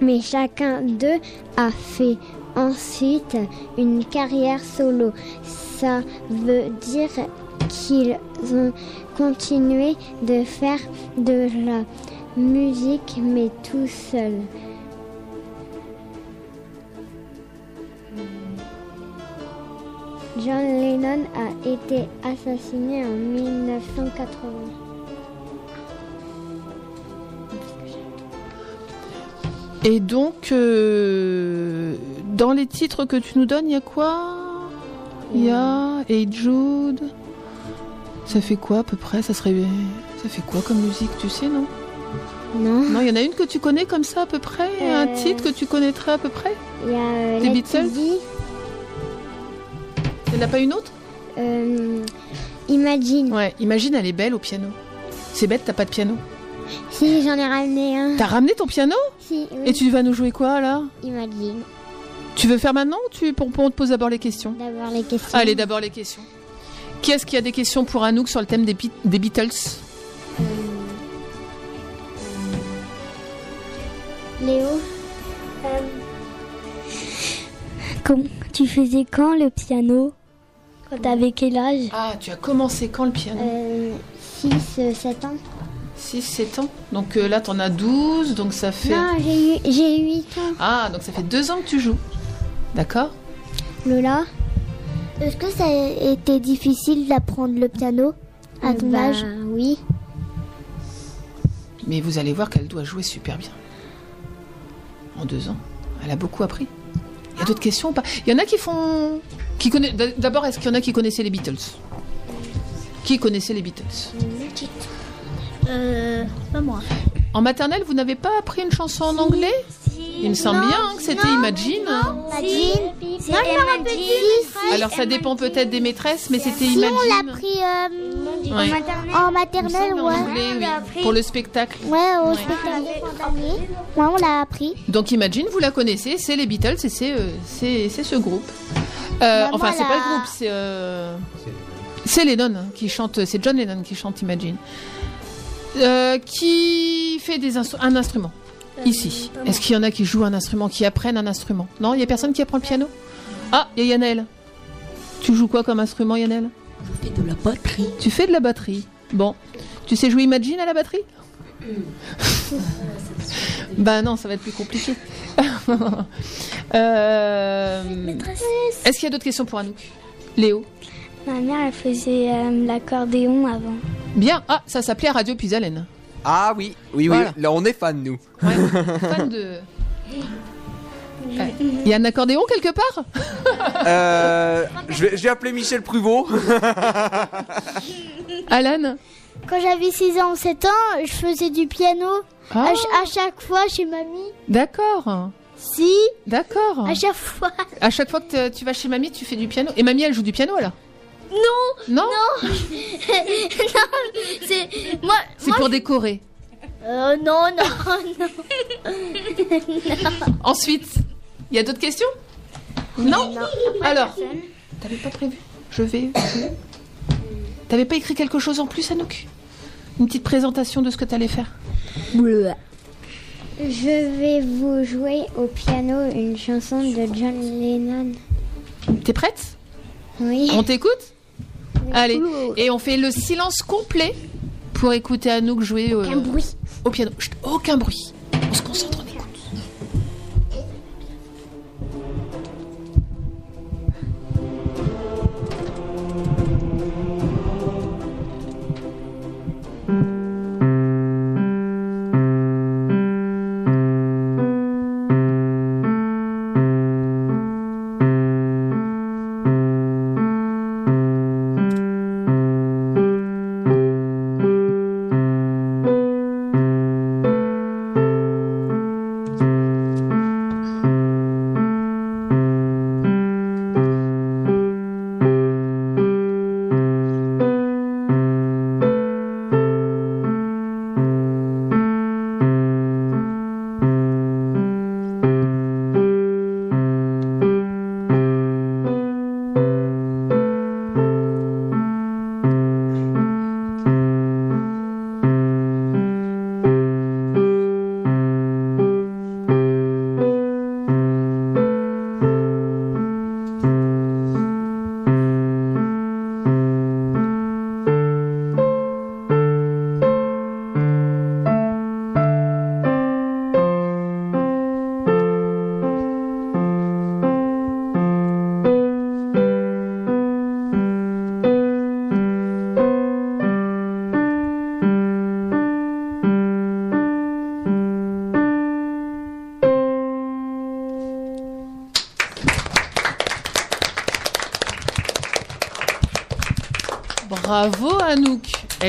mais chacun d'eux a fait ensuite une carrière solo. Ça veut dire qu'ils ont continué de faire de la musique, mais tout seuls. John Lennon a été assassiné en 1980. Et donc, euh, dans les titres que tu nous donnes, il y a quoi? Il y a Hey Jude. Ça fait quoi à peu près? Ça serait, ça fait quoi comme musique, tu sais, non? Non. Non, il y en a une que tu connais comme ça à peu près? Un Euh. titre que tu connaîtrais à peu près? Il y a euh, Les Beatles? Il n'y en a pas une autre? Euh, Imagine. Ouais, imagine, elle est belle au piano. C'est bête, t'as pas de piano? Si, j'en ai ramené un. T'as ramené ton piano Si, oui. Et tu vas nous jouer quoi là Imagine. Tu veux faire maintenant ou tu, pour, pour- on te pose d'abord les questions D'abord les questions. Allez, d'abord les questions. Qui est-ce qui a des questions pour Anouk sur le thème des, Be- des Beatles Léo. Comme tu faisais quand le piano Quand t'avais quel âge Ah, tu as commencé quand le piano 6, 7 ans. 6, 7 ans. Donc euh, là, t'en as 12, donc ça fait... Non, j'ai eu, j'ai 8 ans. Ah, donc ça fait 2 ans que tu joues. D'accord Lola Est-ce que ça a été difficile d'apprendre le piano à ton Bah, âge? Oui. Mais vous allez voir qu'elle doit jouer super bien. En 2 ans. Elle a beaucoup appris. Il y a d'autres questions ou pas? Il y en a qui font... Qui connaissent... D'abord, est-ce qu'il y en a qui connaissaient les Beatles? Qui connaissait les Beatles? Euh, pas moi. En maternelle, vous n'avez pas appris une chanson en anglais Il me semble bien que c'était Imagine. Imagine. C'est Non, je me rappelle plus. Alors ça dépend peut-être des maîtresses, mais c'était Si, Imagine. on l'a pris euh, Ouais. en maternelle, En ouais. anglais, oui, pour le spectacle. Ouais, au Ouais. spectacle. Ouais, on l'a appris. Donc Imagine, vous la connaissez, c'est les Beatles et c'est euh, c'est c'est ce groupe. Euh, Bah, enfin, c'est la- pas le groupe, c'est euh, c'est Lennon qui chante, c'est John Lennon qui chante Imagine. Euh, qui fait des instru- un instrument. Ici. Est-ce qu'il y en a qui jouent un instrument, qui apprennent un instrument? Non, il y a personne qui apprend le piano? Ah, il y a Yannel. Tu joues quoi comme instrument, Yannel Je fais de la batterie. Tu fais de la batterie. Bon, tu sais jouer Imagine à la batterie? Bah non, ça va être plus compliqué. *laughs* Euh, Est-ce qu'il y a d'autres questions pour Anouk Léo? Ma mère, elle faisait euh, l'accordéon avant. Bien. Ah, ça s'appelait Radio Puisalène. Ah oui, oui, oui, là on est fan nous. *laughs* Fan de... Il y a un accordéon quelque part? Euh, je, vais, je vais appeler Michel Pruvot. *laughs* Alan? Quand j'avais 6 ans ou 7 ans, je faisais du piano Ah. à, ch- à chaque fois chez mamie. D'accord. Si, D'accord. à chaque fois. À chaque fois que tu vas chez mamie, tu fais du piano. Et mamie, elle joue du piano alors? Non Non Non *laughs* Non C'est. Moi. C'est moi, pour décorer. Euh, non, non, non. *laughs* Ensuite, il y a d'autres questions? Non? Alors, t'avais pas prévu? Je vais. T'avais pas écrit quelque chose en plus, Anouk? Une petite présentation de ce que t'allais faire? Je vais vous jouer au piano une chanson de John Lennon. T'es prête? Oui. On t'écoute? Allez, et on fait le silence complet pour écouter Anouk jouer euh, Aucun bruit. au piano. Chut, aucun bruit. On se concentre,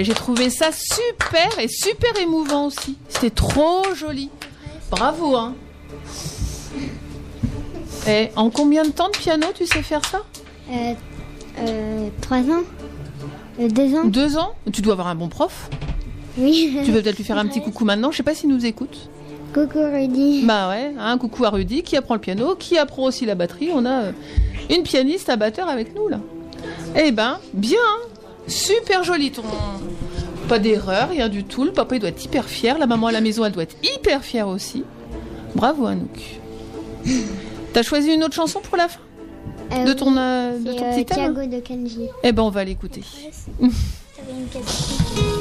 Et j'ai trouvé ça super et super émouvant aussi. C'était trop joli. Bravo hein. Et en combien de temps de piano tu sais faire ça? Euh, euh, trois ans Euh, Deux ans Deux ans? Tu dois avoir un bon prof. Oui. Tu peux peut-être lui faire un petit coucou maintenant? Je sais pas s'il nous écoute. Coucou Rudy. Bah ouais, un coucou à Rudy qui apprend le piano, qui apprend aussi la batterie. On a euh, une pianiste à batteur avec nous là. Eh ben, bien, hein. super joli ton. Pas d'erreur, rien du tout. Le papa il doit être hyper fier. La maman à la maison elle doit être hyper fière aussi. Bravo Anouk. *laughs* T'as choisi une autre chanson pour la fin Euh, de ton, euh, de ton euh, petit thème Thiago de Kenji. Eh ben on va l'écouter. *laughs*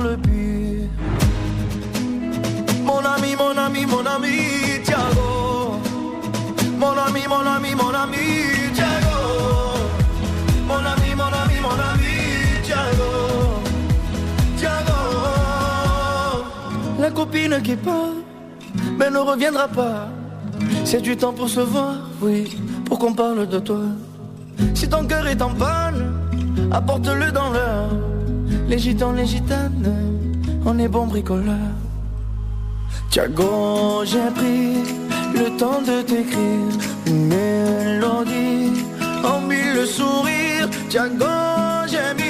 pire. Mon ami, mon ami, mon ami, ami, mon ami, Thiago. Mon ami, mon ami, mon ami, Thiago. Thiago. La copine qui part, mais ne reviendra pas. C'est du temps pour se voir, oui, pour qu'on parle de toi. Si ton cœur est en panne, apporte-le dans l'heure. Les gitans, les gitanes, on est bon bricoleur. Tiago, j'ai pris le temps de t'écrire une mélodie en mille sourires. Tiago, j'ai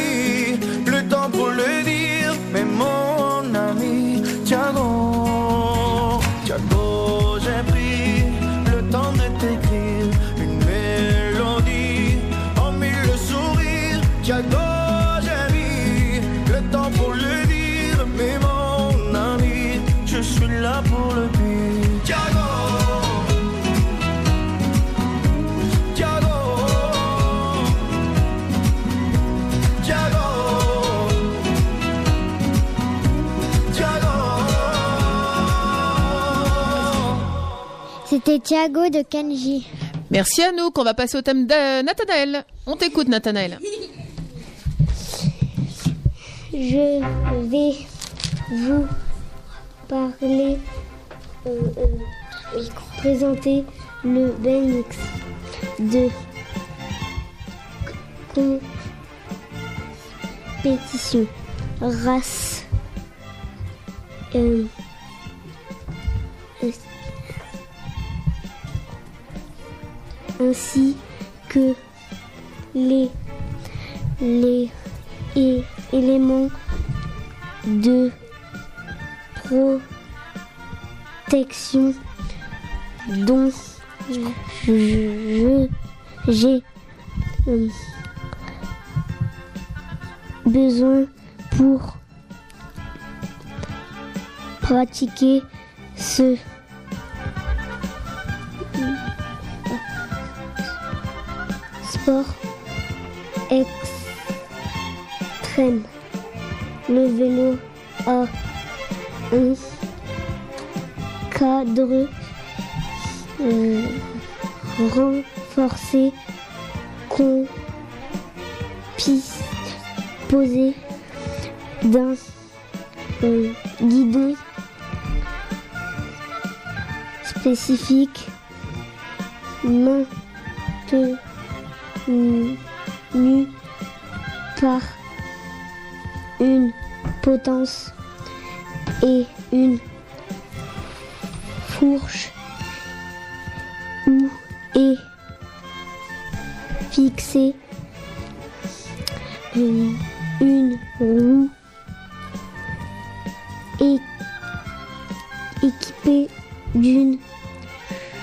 C'était Thiago de Kanji. Merci Anouk, on va passer au thème de Nathanaël. On t'écoute Nathanaël. Je vais vous parler, euh, euh, présenter le BMX de compétition race euh, ainsi que les les éléments de protection dont je j'ai euh, besoin pour pratiquer ce sport extrême. Le vélo a un cadre euh, renforcé qu'on puisse poser d'un euh, guidon spécifique par une potence et une fourche où est fixée euh, une roue é- équipée d'une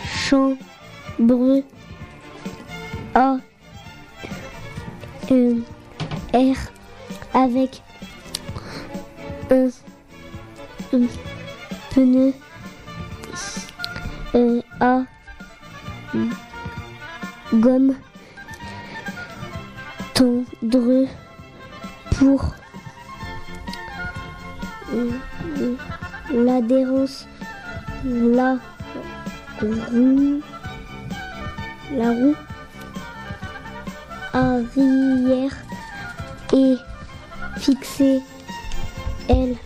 chambre air avec un, pneu euh, à gomme tendre pour euh, l'adhérence la roue la roue arrière est fixée elle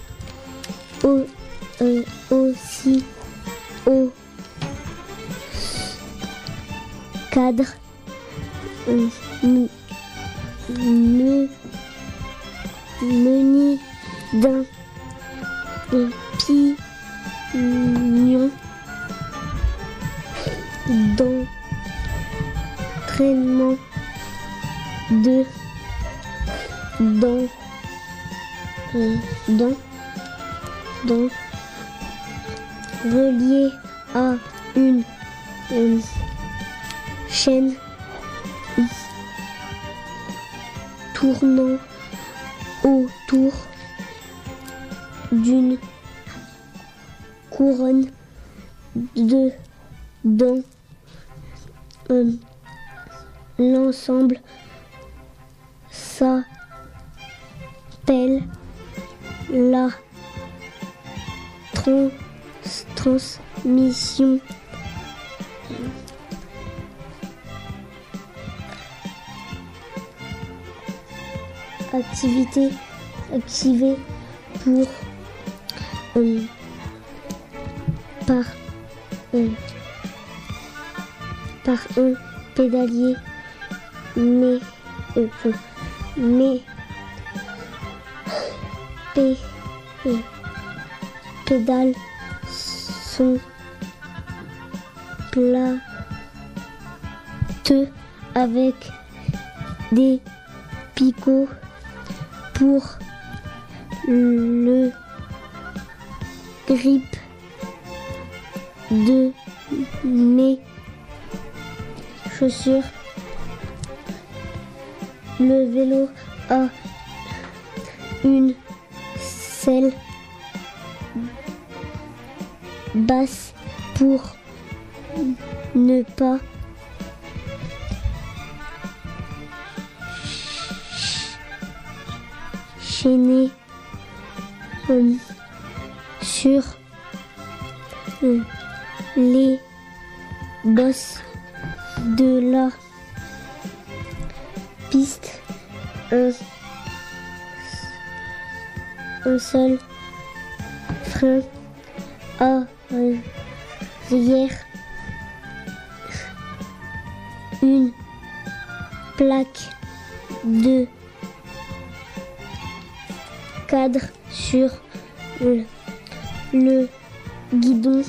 pour euh, par euh, par un pédalier mais euh, mais pé- euh, pédales sont plates avec des picots pour le grip de mes chaussures. Le vélo a une selle basse pour ne pas chaîner sur euh, les bosses de la piste. Un, un seul frein arrière. Une plaque de cadre sur le, le guidon.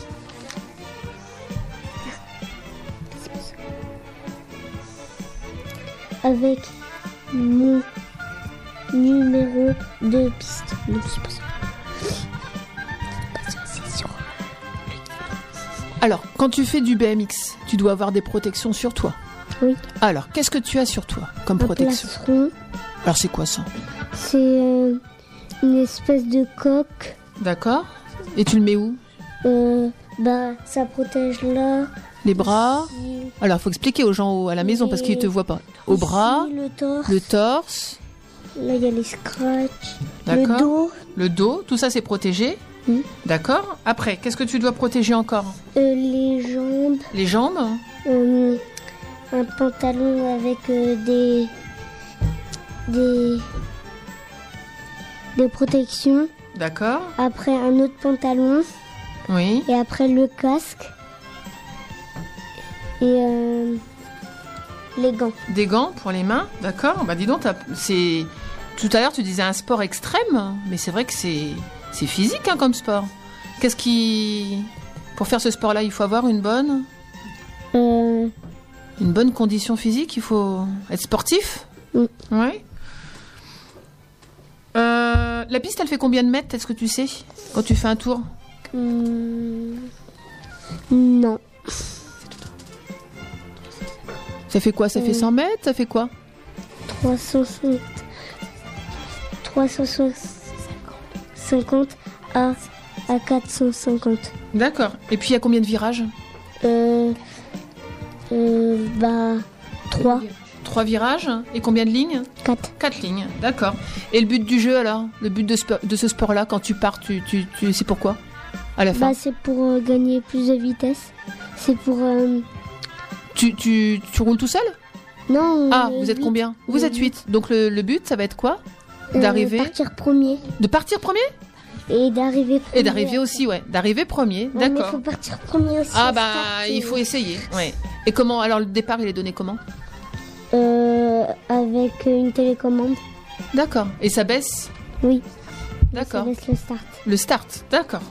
Avec mon numéro de piste. Non, c'est pas ça. Alors, quand tu fais du BMX, tu dois avoir des protections sur toi. Oui. Alors, qu'est-ce que tu as sur toi comme Un protection? plastron, Alors, c'est quoi ça? C'est euh, une espèce de coque. D'accord Et tu le mets où Euh, bah, ça protège là. Les bras ici, Alors, faut expliquer aux gens à la maison parce qu'ils te voient pas. Au bras, le torse. le torse, Là, il y a les scratchs. d'accord Le dos. Le dos, tout ça c'est protégé. D'accord Après, qu'est-ce que tu dois protéger encore euh, les jambes. Les jambes euh, un pantalon avec euh, des des des protections. D'accord Après un autre pantalon Oui. et après le casque et euh, les gants. Des gants pour les mains, d'accord Bah dis donc, c'est... Tout à l'heure tu disais un sport extrême, mais c'est vrai que c'est, c'est physique hein, comme sport. Qu'est-ce qui... Pour faire ce sport-là, il faut avoir une bonne... Euh, Une bonne condition physique, il faut être sportif? Oui. Ouais. Euh, la piste, elle fait combien de mètres, est-ce que tu sais Quand tu fais un tour? Hum, non. Ça fait quoi? Ça fait Euh. 100 mètres? Ça fait quoi? 360 350 à à 450. D'accord. Et puis il y a combien de virages? Euh, euh, bah 3 Trois virages et combien de lignes 4 Quatre lignes, d'accord. Et le but du jeu alors? Le but de, spo- de ce sport-là, quand tu pars, tu, tu, tu sais pourquoi À la fin? Bah c'est pour euh, gagner plus de vitesse. C'est pour euh, tu, tu, tu roules tout seul? Non. Ah, vous êtes huit. combien? Vous êtes 8. Donc le, le but, ça va être quoi? Euh, D'arriver partir premier De partir premier? Et d'arriver premier. Et d'arriver aussi, ouais. D'arriver premier, Ouais, mais d'accord. faut partir premier aussi. Ah bah, start, il faut essayer, ouais. Et comment Alors le départ, il est donné comment? Euh, avec une télécommande. D'accord. Et ça baisse Oui. D'accord. Ça laisse le start. Le start, d'accord.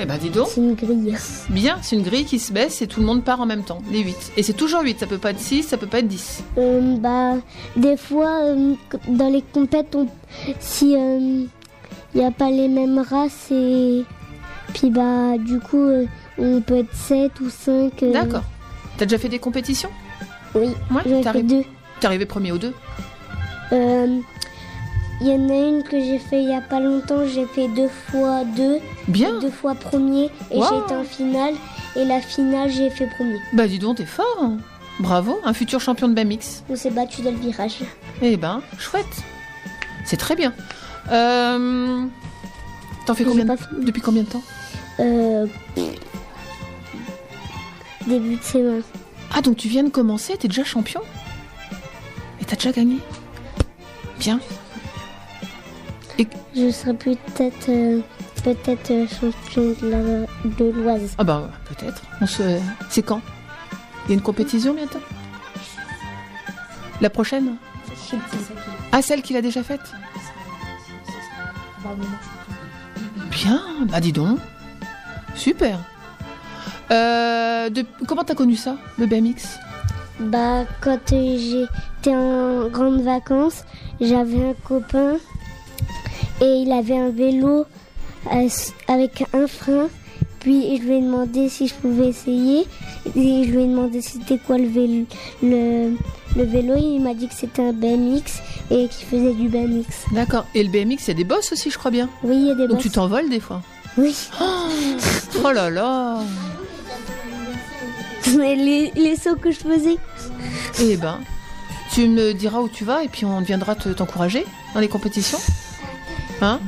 Eh ben dis donc. C'est une grille. Bien, c'est une grille qui se baisse et tout le monde part en même temps, les 8. Et c'est toujours 8, ça peut pas être 6, ça peut pas être 10. Euh, bah, des fois, euh, dans les compètes, on- si il n'y a pas les mêmes races, et puis bah, du coup, euh, on peut être 7 ou 5. euh, D'accord. T'as déjà fait des compétitions? Oui, Ouais, j'en ai fait arrivé- deux. T'es arrivé premier aux deux Euh, Il y en a une que j'ai fait il y a pas longtemps, j'ai fait deux fois deux. Bien. Deux fois premier, et Wow. j'ai été en finale. Et la finale, j'ai fait premier. Bah dis donc, t'es fort. hein. Bravo, un futur champion de BMX. On s'est battu dans le virage. Eh ben, chouette. C'est très bien. Euh... T'en fais combien de... Depuis combien de temps Euh, début de C1. Ah, donc tu viens de commencer, t'es déjà champion Et t'as déjà gagné Bien. je serai peut-être euh, peut-être euh, champion de l'Oise. Ah bah peut-être. On se... C'est quand? Il y a une compétition bientôt? La prochaine? Ah, celle qu'il a déjà faite? Bien, bah dis donc. Super. Euh, de... Comment t'as connu ça, le BMX Bah, quand euh, j'étais en grandes vacances, j'avais un copain et il avait un vélo euh, avec un frein. Puis je lui ai demandé si je pouvais essayer. Et je lui ai demandé c'était quoi le vélo. Le, le vélo, il m'a dit que c'était un BMX et qu'il faisait du BMX. D'accord. Et le BMX, il y a des bosses aussi, je crois bien. Oui, il y a des Donc bosses. tu t'envoles des fois Oui. Oh là là les, les sauts que je faisais. Eh ben, tu me diras où tu vas et puis on viendra te- t'encourager dans les compétitions. Hein?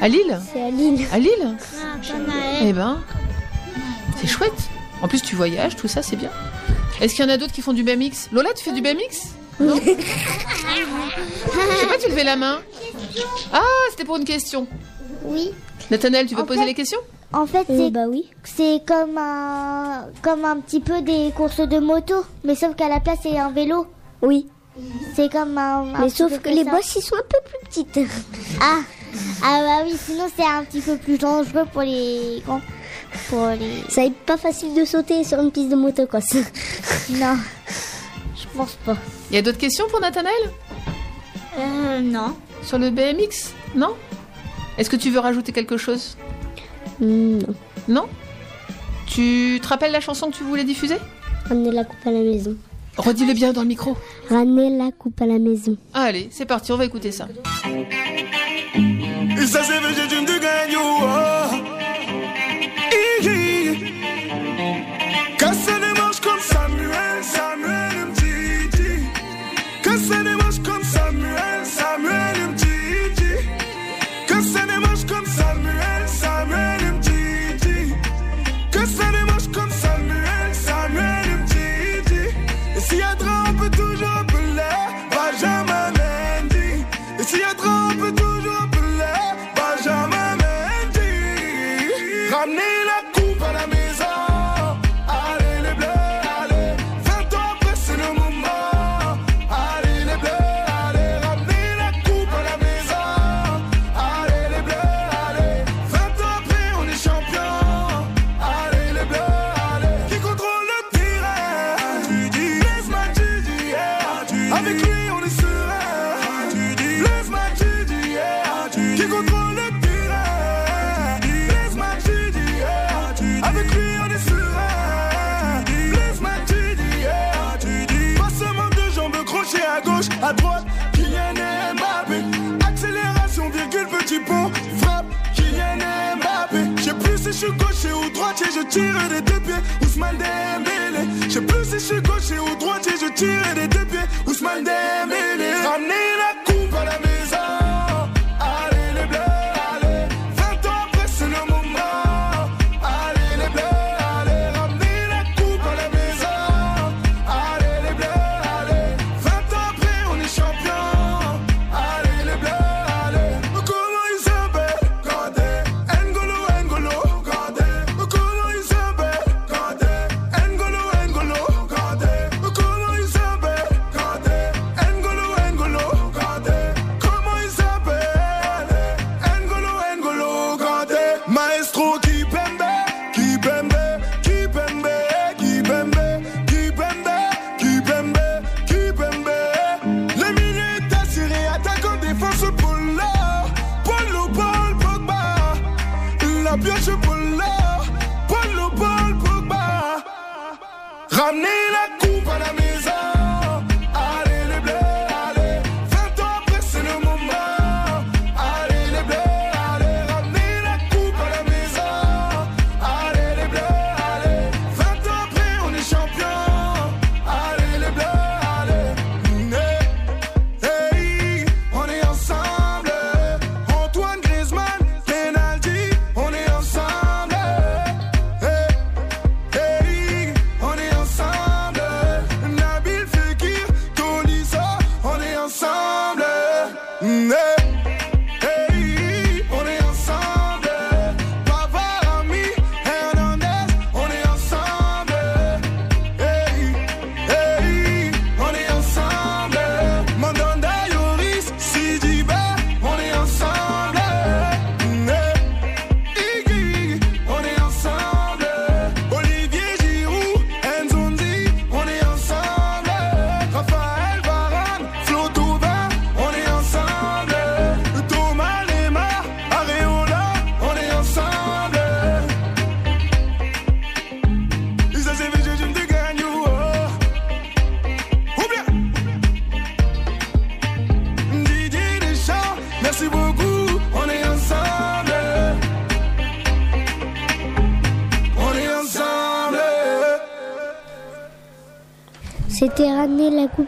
À Lille? C'est à Lille. À Lille? Eh ben, c'est chouette. En plus, tu voyages, tout ça, c'est bien. Est-ce qu'il y en a d'autres qui font du BMX Lola, tu fais du BMX Non? Je sais pas, tu levais la main. Ah, c'était pour une question. Oui. Nathanaël, tu veux En poser fait- les questions? En fait, Euh, c'est bah oui. c'est comme un comme un petit peu des courses de moto, mais sauf qu'à la place c'est un vélo. Oui. C'est comme un. un Mais sauf que les ça. bosses, ils sont un peu plus petites. Ah ah bah oui, sinon c'est un petit peu plus dangereux pour les grands. Pour les. Ça est pas facile de sauter sur une piste de moto, quoi. *laughs* Non, je pense pas. Il y a d'autres questions pour Nathanaël? Euh non. Sur le BMX Non? Est-ce que tu veux rajouter quelque chose? Non. Non Tu te rappelles la chanson que tu voulais diffuser? Ramener la coupe à la maison. Redis-le bien dans le micro. Ramener la coupe à la maison. Ah, allez, c'est parti, on va écouter ça. Gaucher ou droitier, je tire des deux pieds. Ousmane Dembélé. Je sais plus si je suis gaucher ou droitier, je tire des deux pieds. Ousmane Dembélé.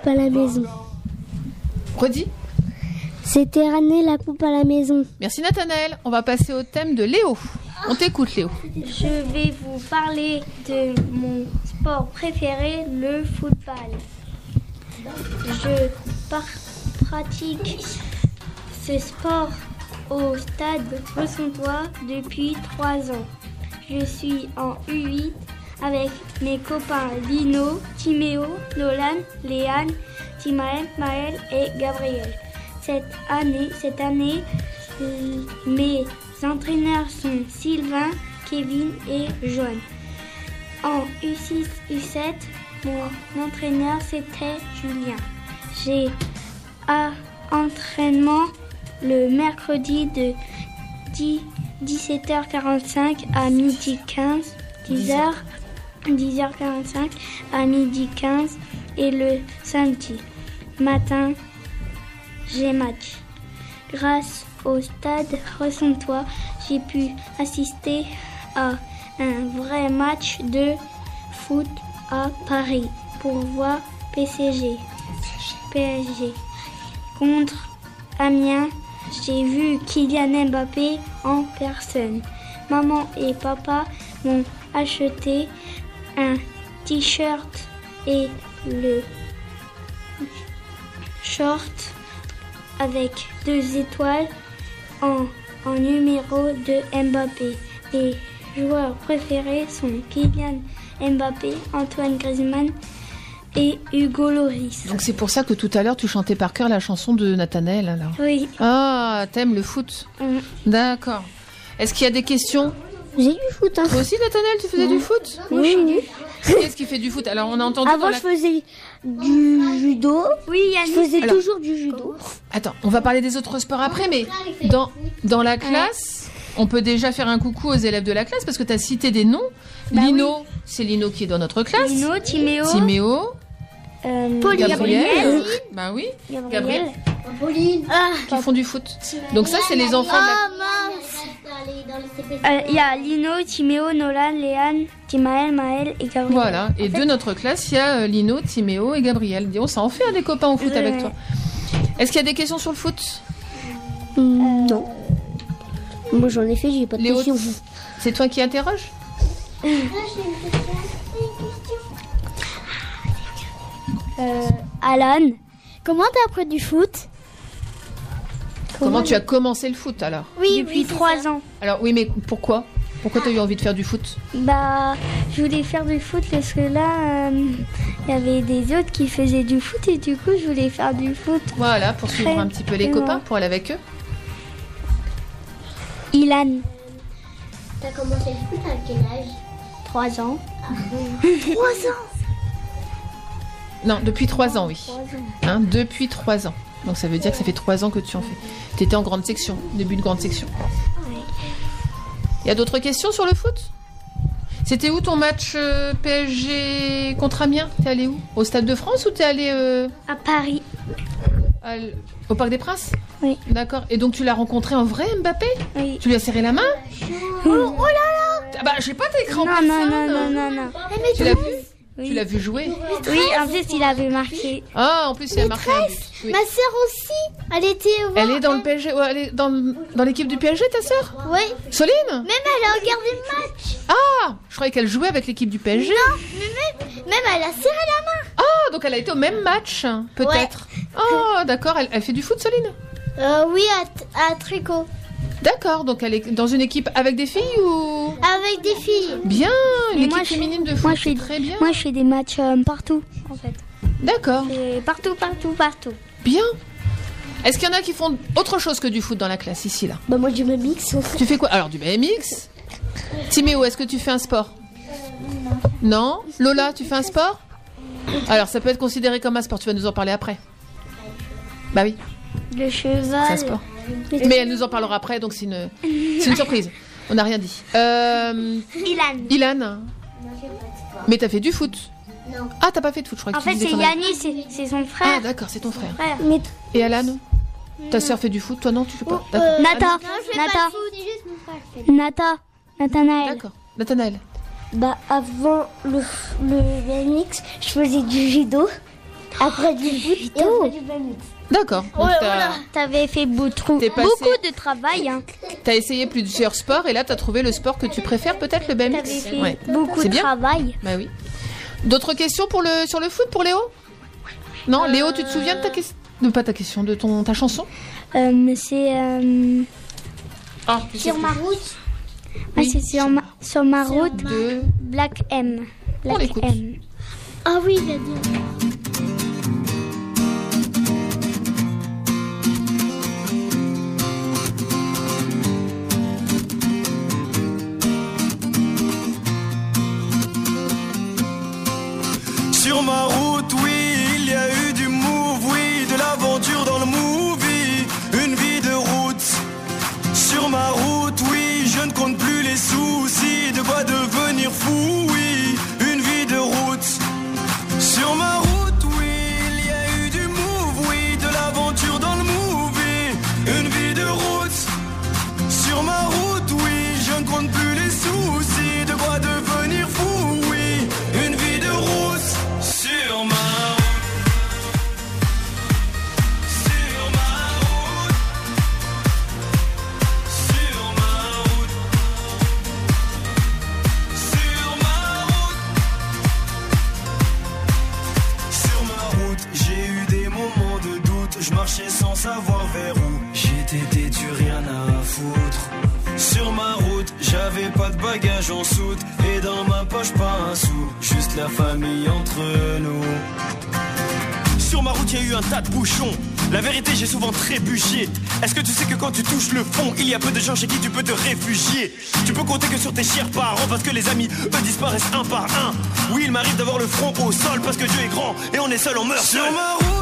À la maison. Redis. C'était ramener la coupe à la maison. Merci Nathanaël. On va passer au thème de Léo. On t'écoute Léo. Je vais vous parler de mon sport préféré, le football. Je par- pratique ce sport au stade Ressontois depuis 3 ans. Je suis en U8 avec mes copains Lino, Timéo, Nolan, Léane, Timaël, Maël et Gabriel. Cette année, cette année euh, mes entraîneurs sont Sylvain, Kevin et Joanne. En U6, U7, mon entraîneur c'était Julien. J'ai un entraînement le mercredi de 10 17h45 à midi 15, 10h, 10h45 à midi 15 et le samedi matin j'ai match. Grâce au stade Ressontois, j'ai pu assister à un vrai match de foot à Paris pour voir PCG. PSG. Contre Amiens, j'ai vu Kylian Mbappé en personne. Maman et papa m'ont acheté un t-shirt et le short avec deux étoiles en, en numéro de Mbappé. Mes joueurs préférés sont Kylian Mbappé, Antoine Griezmann et Hugo Loris. Donc c'est pour ça que tout à l'heure tu chantais par cœur la chanson de Nathanaël alors. Oui. Ah, t'aimes le foot D'accord. Est-ce qu'il y a des questions? J'ai du foot. Hein. Toi aussi Nathanaël, tu faisais du foot Oui. Qu'est-ce qui fait du foot? Alors on a entendu Avant, dans la- je faisais du judo. Oui, Je faisais Alors- toujours du judo. Attends, on va parler des autres sports après, mais dans, dans la classe, on peut déjà faire un coucou aux élèves de la classe parce que tu as cité des noms. Lino, c'est Lino qui est dans notre classe. Bah Lino, Timéo. Timéo. Euh, Gabriel. Gabriel. Bah oui. Gabriel. Gabriel. Pauline. Qui font du foot. Donc ça, c'est les enfants de la... Euh, Il y a Lino, Timéo, Nolan, Léane, Timaël, Maël et Gabriel. Voilà. Et de notre classe, il y a euh, Lino, Timéo et Gabriel. Dis, on ça en fait hein, des copains au foot avec toi. Est-ce qu'il y a des questions sur le foot? Non. Moi, j'en ai fait, j'ai pas de Léo, questions. c'est toi qui interroges? Euh, Alan. Comment t'as appris du foot Comment tu as commencé le foot alors Oui, depuis trois ans. Alors oui, mais pourquoi Pourquoi tu as eu envie de faire du foot Bah, je voulais faire du foot parce que là, euh, il y avait des autres qui faisaient du foot et du coup, je voulais faire du foot. Voilà, pour suivre un petit peu les copains, pour aller avec eux. Ilan. T'as commencé le foot à quel âge? Trois ans. *laughs* Trois ans? Non, depuis trois ans, oui. Hein, depuis trois ans. Donc ça veut dire que ça fait trois ans que tu en fais. Tu étais en grande section, début de grande section. Il y a d'autres questions sur le foot? C'était où ton match euh, PSG contre Amiens? T'es allé où? Au Stade de France ou t'es allé euh, À Paris. à l- au Parc des Princes? Oui. D'accord. Et donc tu l'as rencontré en vrai, Mbappé? Oui. Tu lui as serré la main? Oh, là là Ah Bah j'ai pas d'écran Non, non, non, non, non, non. Tu l'as vu? Tu l'as vu jouer Oui, en plus, il avait marqué. Ah, en plus il a marqué un but. Oui. Ma sœur aussi, elle était Elle est dans le PSG, ouais, elle est dans, dans l'équipe du PSG, ta sœur Oui. Soline Même elle a regardé le match. Ah Je croyais qu'elle jouait avec l'équipe du PSG. Non, mais même, même elle a serré la main. Ah, donc elle a été au même match, peut-être. Oh, d'accord, elle, elle fait du foot, Soline Euh, oui, à, t- à tricot. D'accord, donc elle est dans une équipe avec des filles ou? Avec des filles. Bien, une Mais équipe féminine de foot, Moi, je fais très bien. Moi, je fais des matchs euh, partout, en fait. D'accord, partout, partout, partout. bien. Est-ce qu'il y en a qui font autre chose que du foot dans la classe ici, là? Bah, moi, du BMX. Tu fais quoi? Alors, du BMX Timéo, est-ce que tu fais un sport? Non? Lola, tu fais un sport? Alors, ça peut être considéré comme un sport, tu vas nous en parler après. Bah oui, Le cheval. c'est un sport. Mais elle nous en parlera après, donc c'est une, c'est une surprise. On n'a rien dit. Euh, Ilan. Ilan, mais t'as fait du foot Non. Ah, t'as pas fait de foot, je crois En que tu fait, disais c'est qu'on Yannis, c'est- c'est son Ah, frère. d'accord, c'est ton frère. frère. Mais Et Alan? Ta sœur fait du foot, toi non, tu fais pas D'accord. Nata. Je fais Nata. fait. Nata. Nathanaël. D'accord. Nathanaël. Bah, avant le, le BMX, je faisais du judo. Après du foot et après du BMX. D'accord. Ouais, voilà. T'avais fait beaucoup, T'es passé- beaucoup de travail. Hein. T'as essayé plusieurs sports et là t'as trouvé le sport que tu préfères peut-être le BMX T'avais fait Ouais. beaucoup C'est de bien. travail. Bah oui. D'autres questions pour le sur le foot pour Léo? Non, Léo, tu te souviens de ta question de pas ta question de ton ta chanson? Euh, c'est euh, Ah, sur ma route. Oui, c'est sur ma, sur ma route de Black M. On Black l'écoute. M. Ah oui, il a dit. Sur ma route, marchais sans savoir vers où. J'étais têtu, rien à foutre. Sur ma route, j'avais pas de bagages en soute. Et dans ma poche, pas un sou. Juste la famille entre nous. Sur ma route, y a eu un tas de bouchons. La vérité, j'ai souvent trébuché. Est-ce que tu sais que quand tu touches le fond, il y a peu de gens chez qui tu peux te réfugier? Tu peux compter que sur tes chers parents parce que les amis, eux, disparaissent un par un. Oui, il m'arrive d'avoir le front au sol parce que Dieu est grand et on est seul, on meurt Sur ma route,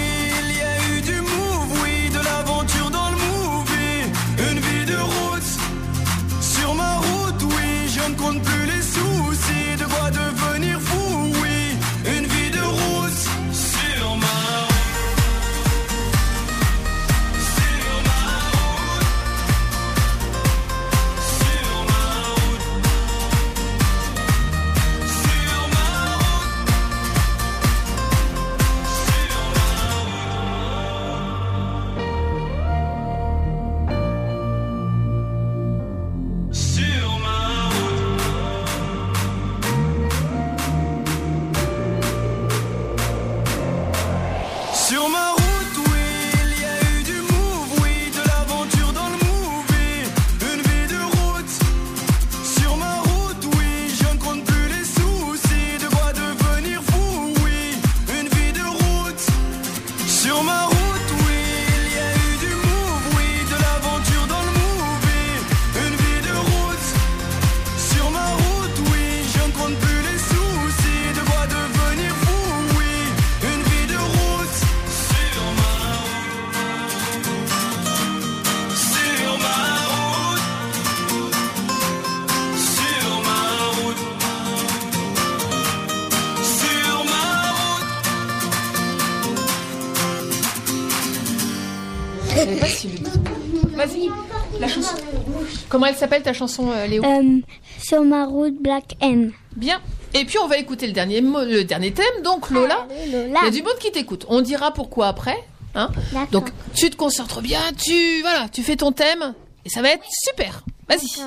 s'appelle ta chanson, euh, Léo Euh, sur ma route Black M. Bien. Et puis on va écouter le dernier, le dernier thème, donc Lola. Lola. Il y a du monde qui t'écoute. On dira pourquoi après. Hein donc tu te concentres bien, tu voilà, tu fais ton thème et ça va être super. Vas-y.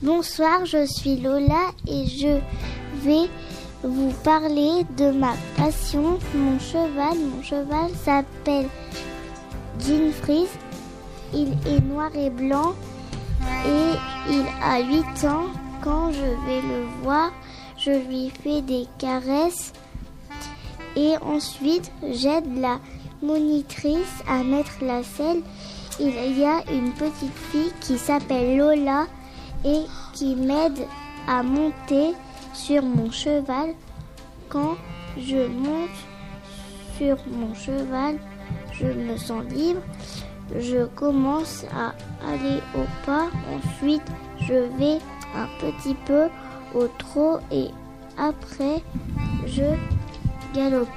Bonsoir, je suis Lola et je vais vous parler de ma passion, mon cheval. Mon cheval s'appelle Jean Frise. Il est noir et blanc et il a 8 ans. Quand je vais le voir, je lui fais des caresses et ensuite j'aide la monitrice à mettre la selle. Il y a une petite fille qui s'appelle Lola et qui m'aide à monter sur mon cheval. Quand je monte sur mon cheval, je me sens libre. Je commence à aller au pas. Ensuite, je vais un petit peu au trot et après, je galope.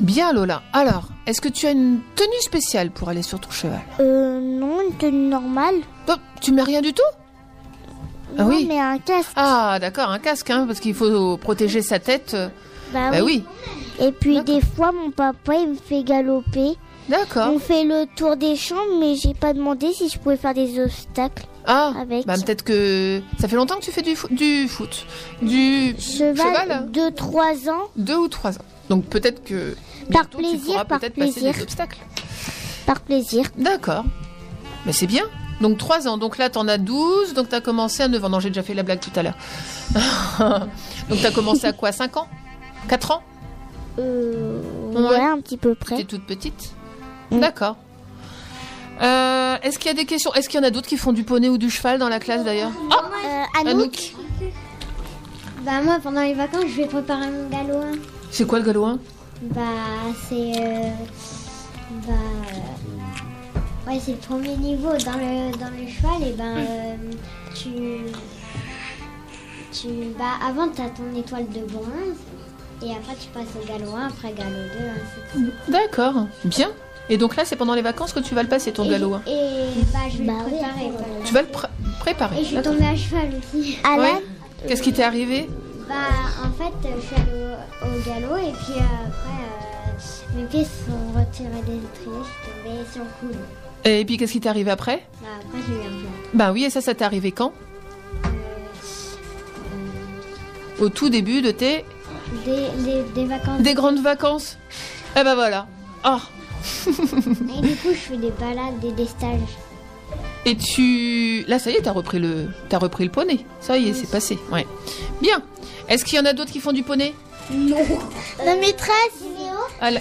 Bien Lola. Alors, est-ce que tu as une tenue spéciale pour aller sur ton cheval? Euh, non, une tenue normale. Oh, tu mets rien du tout? Ah oui. mais un casque. Ah d'accord, un casque, hein, parce qu'il faut protéger sa tête. Bah, Bah oui. Et puis des fois, mon papa, il me fait galoper. D'accord. On fait le tour des champs, mais j'ai pas demandé si je pouvais faire des obstacles. Ah, avec. bah peut-être que ça fait longtemps que tu fais du, fo- du foot, du Cheval, de 3 ans. deux ou trois ans. Donc peut-être que Par bientôt, tu plaisir, pourras par peut-être passer plaisir. des obstacles. Par plaisir. D'accord. Mais c'est bien. Donc 3 ans. Donc là, t'en as 12. Donc t'as commencé à 9 ans. Non, j'ai déjà fait la blague tout à l'heure. *laughs* donc t'as commencé à quoi? 5 ans? 4 ans? Euh, ouais, un petit peu près. T'es toute petite D'accord. Euh, Est-ce qu'il y a des questions Est-ce qu'il y en a d'autres qui font du poney ou du cheval dans la classe d'ailleurs Euh, Anouk. Bah moi pendant les vacances je vais préparer mon galop 1. C'est quoi le galouin Bah c'est euh, bah ouais c'est le premier niveau dans le dans le cheval et ben euh, tu tu bah avant t'as ton étoile de bronze et après tu passes au galop 1 après galop 2 ainsi de suite. D'accord. Bien. Et donc là, c'est pendant les vacances que tu vas le passer ton Et- galop. hein. Et bah je vais le préparer. Tu vas le pr- préparer. Et je suis tombée à cheval aussi. Ouais. Qu'est-ce qui t'est arrivé Bah en fait je suis allée au, au galop et puis euh, après euh, mes pieds se sont retirés des étriers, je suis tombée sur le coude. Et puis qu'est-ce qui t'est arrivé après Bah après j'ai eu un plan. Bah oui, et ça, ça t'est arrivé quand Au tout début de tes Des, vacances. des grandes vacances. Eh ben voilà. Oh. Et du coup je fais des balades et des stages. Et tu là, ça y est, t'as repris le t'as repris le poney. Ça y est, c'est passé. Ouais. Bien. Est-ce qu'il y en a d'autres qui font du poney? Non. La maîtresse. Ah, la-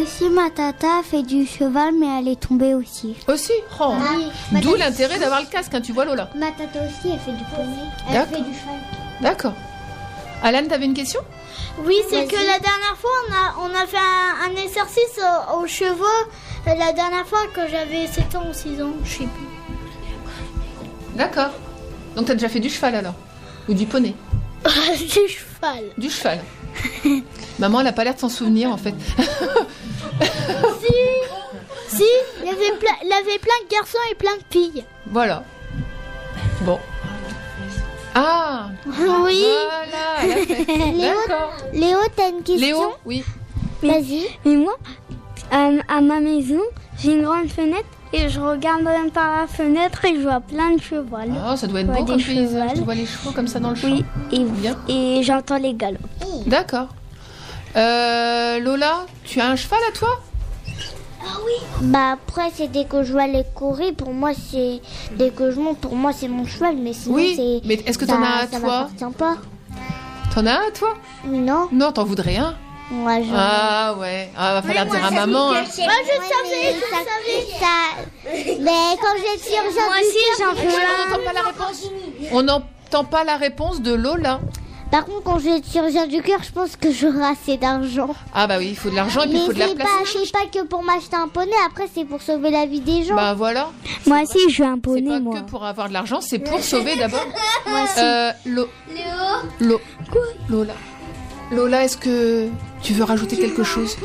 Aussi, ma tata fait du cheval, mais elle est tombée aussi. Aussi? Oh. Ma D'où l'intérêt d'avoir le casque, hein, tu vois Lola. Ma tata aussi elle fait du poney. Elle D'accord. fait du cheval. D'accord. Alan, t'avais une question? Oui, c'est que la dernière fois, on a, on a fait un, un exercice au- aux chevaux. euh, La dernière fois que j'avais 7 ans ou 6 ans, je sais plus. D'accord. Donc t'as déjà fait du cheval alors? Ou du poney? *laughs* Du cheval. Du cheval. Maman, elle a pas l'air de s'en souvenir en fait. *laughs* Si, si, il y avait plein, il y avait plein de garçons et plein de filles. Voilà. Bon. Ah Oui. Voilà, D'accord. Léo, t'as une question Léo, oui. Vas-y. Mais moi, euh, à ma maison, j'ai une grande fenêtre et je regarde par la fenêtre et je vois plein de chevaux. Ah, ça doit être beau comme paysage. Tu vois les chevaux comme ça dans le champ. Oui, et, Bien. et j'entends les galops. D'accord. Euh, Lola, tu as un cheval à toi? Bah après, c'est dès que je vois les courir, pour moi, c'est... Dès que je monte, pour moi, c'est mon cheval, mais sinon, Oui, c'est... mais est-ce que t'en as à ça toi pas. T'en as un à toi Non. Non, t'en voudrais un Moi, je... Ah ouais. Ah, va falloir dire à maman. hein. Moi, je savais, je savais. Ça... Mais quand j'ai chirurgien Moi aussi, j'en je- fais On n'entend pas la réponse. On n'entend pas la réponse de Lola. Par contre, quand j'ai chirurgien du cœur, je pense que j'aurai assez d'argent. Ah bah oui, il faut de l'argent et puis il Mais faut de la place. pas, c'est pas que pour m'acheter un poney, après, c'est pour sauver la vie des gens. Bah voilà. Moi aussi, je veux un C'est poney, pas moi. que pour avoir de l'argent, c'est pour sauver d'abord. *laughs* Moi aussi. Euh, Lo- Lo- Lola. Lola, est-ce que tu veux rajouter quelque chose?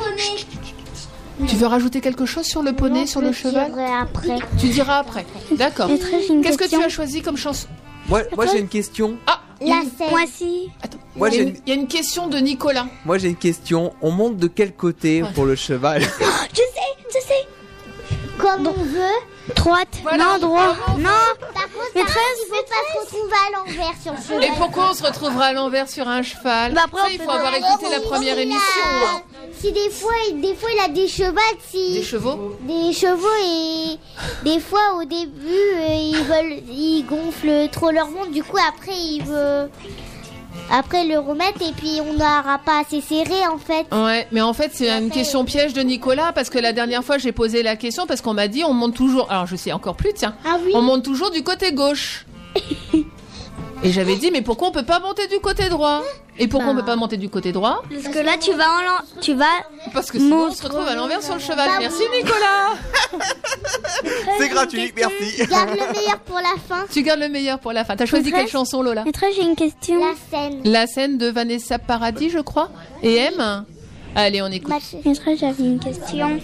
Tu veux rajouter quelque chose sur le poney, sur le je cheval? dirai après. Tu diras après. D'accord. Qu'est-ce que tu as choisi comme chanson? Moi, moi j'ai une question. Ah, La scène. Moi aussi. Moi il y, a j'ai une, une, il y a une question de Nicolas. moi j'ai une question. On monte de quel côté pour le cheval? *gasps* Je sais, je sais. Comme on veut. Droite. Non, droit. Non. Maîtresse, il faut pas se retrouver à l'envers sur le cheval. Et pourquoi on se retrouvera à l'envers sur un cheval? Bah, après, Ça, il faut avoir écouté la première a- émission. hein. Si des fois, il- des fois il a des chevaux, si Des chevaux? Des chevaux et des fois au début euh, ils veulent, ils gonflent trop leur monde. Du coup après ils veulent après le remettre et puis on n'aura pas assez serré en fait. Ouais, mais en fait, c'est une question piège de Nicolas parce que la dernière fois, j'ai posé la question parce qu'on m'a dit on monte toujours. Alors, je sais encore plus, tiens. Ah oui. On monte toujours du côté gauche. *laughs* Et j'avais dit, mais pourquoi on peut pas monter du côté droit? Et pourquoi on peut pas monter du côté droit? Parce que là, tu vas en l'en- tu vas. Parce que sinon, on se retrouve à l'envers sur le cheval. Bah Merci, Nicolas C'est gratuit, merci. Garde le meilleur pour la fin. Tu gardes le meilleur pour la fin. T'as choisi quelle chanson, Lola? J'ai une question. La scène. La scène de Vanessa Paradis, je crois. Et M? Allez, on écoute. Maîtresse, j'avais une question.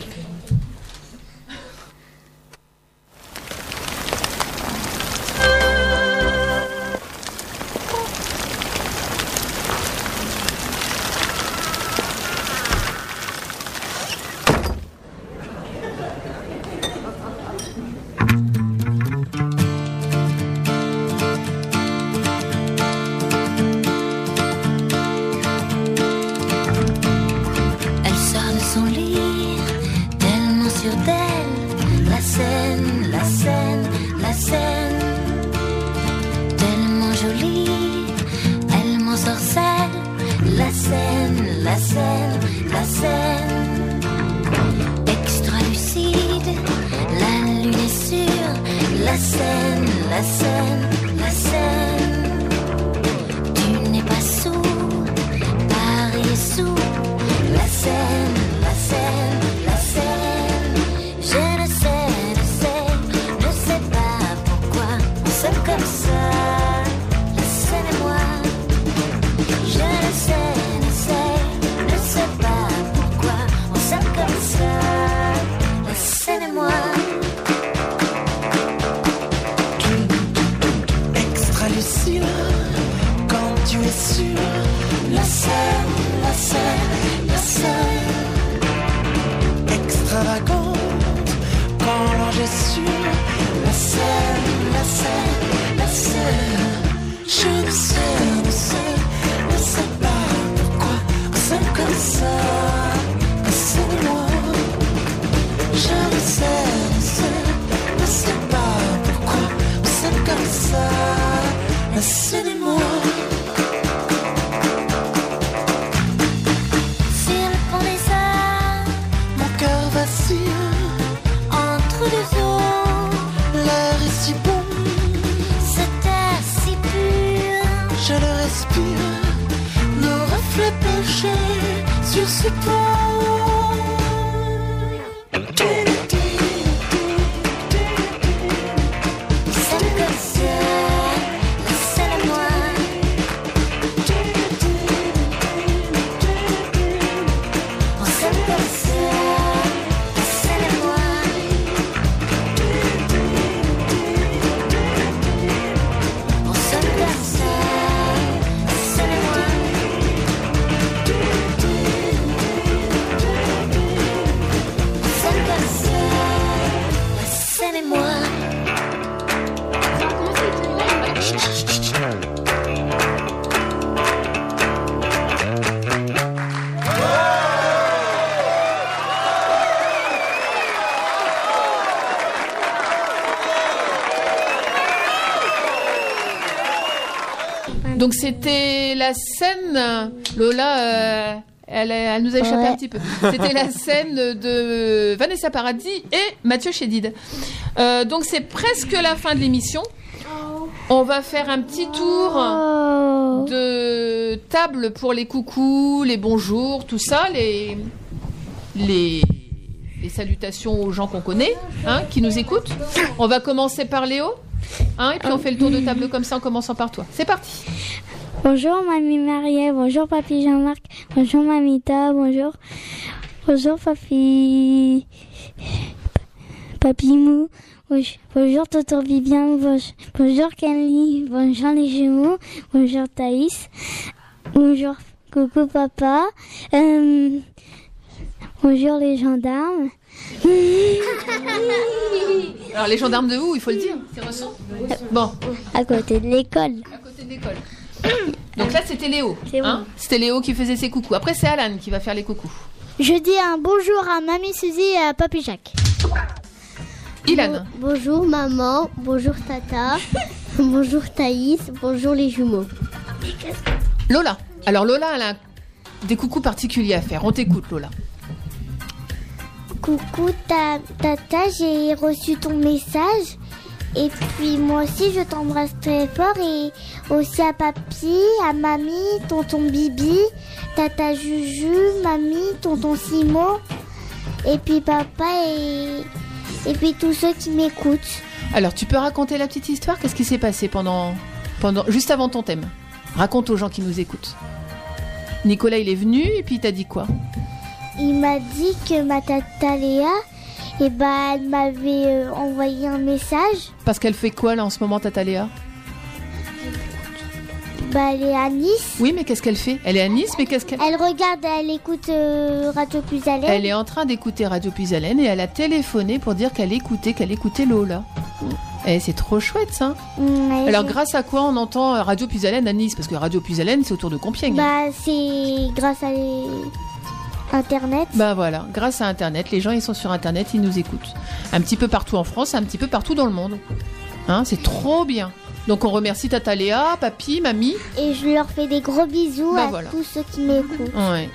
Donc c'était la scène, Lola, euh, elle, elle nous a échappé Ouais. un petit peu. C'était la *laughs* scène de Vanessa Paradis et Mathieu Chédid. Euh, donc c'est presque la fin de l'émission. On va faire un petit tour de table pour les coucous, les bonjours, tout ça, les, les, les salutations aux gens qu'on connaît, hein, qui nous écoutent. On va commencer par Léo, hein, et puis on fait le tour de table comme ça en commençant par toi. C'est parti. Bonjour mamie Marielle, bonjour papy Jean-Marc, bonjour mamita, bonjour. Bonjour papy. Papy Mou, bonjour, Viviane, bonjour, bonjour Kenly, bonjour les jumeaux, bonjour Thaïs, bonjour coucou papa, euh, bonjour les gendarmes, *laughs* Alors les gendarmes de où, il faut le dire C'est Bon, À côté de l'école. à côté de l'école. Donc là, c'était Léo. C'est hein? C'était Léo qui faisait ses coucous. Après, c'est Alan qui va faire les coucous. Je dis un bonjour à Mamie Suzy et à Papy Jacques. Ilan. Bonjour maman, bonjour tata, *laughs* bonjour Thaïs, bonjour les jumeaux. Lola. Alors Lola, elle a des coucous particuliers à faire. On t'écoute, Lola. Coucou ta- tata, j'ai reçu ton message. Et puis moi aussi je t'embrasse très fort et aussi à papy, à mamie, tonton Bibi, tata Juju, mamie, tonton Simo, et puis papa et, et puis tous ceux qui m'écoutent. Alors, tu peux raconter la petite histoire? Qu'est-ce qui s'est passé pendant, pendant, juste avant ton thème? Raconte aux gens qui nous écoutent. Nicolas, il est venu et puis il dit quoi? Il m'a dit que ma tata Léa, et bah, elle m'avait euh, envoyé un message. Parce qu'elle fait quoi là en ce moment, Tata Léa? Bah, elle est à Nice. Oui, mais qu'est-ce qu'elle fait? Elle est à Nice, mais qu'est-ce qu'elle Elle regarde, elle écoute euh, Radio l'aise. Elle est en train d'écouter Radio Puisalène et elle a téléphoné pour dire qu'elle écoutait, qu'elle écoutait Lola. Et c'est trop chouette ça. Alors grâce à quoi on entend euh, Radio Puisalène à Nice? Parce que Radio Puisalène c'est autour de Compiègne. Bah, c'est grâce à les- Internet. Bah voilà, grâce à Internet, les gens ils sont sur Internet, ils nous écoutent. Un petit peu partout en France, un petit peu partout dans le monde. Hein, c'est trop bien. Donc on remercie Tata Léa, Papy, Mamie. Et je leur fais des gros bisous Bah à voilà. tous ceux qui m'écoutent. Ouais.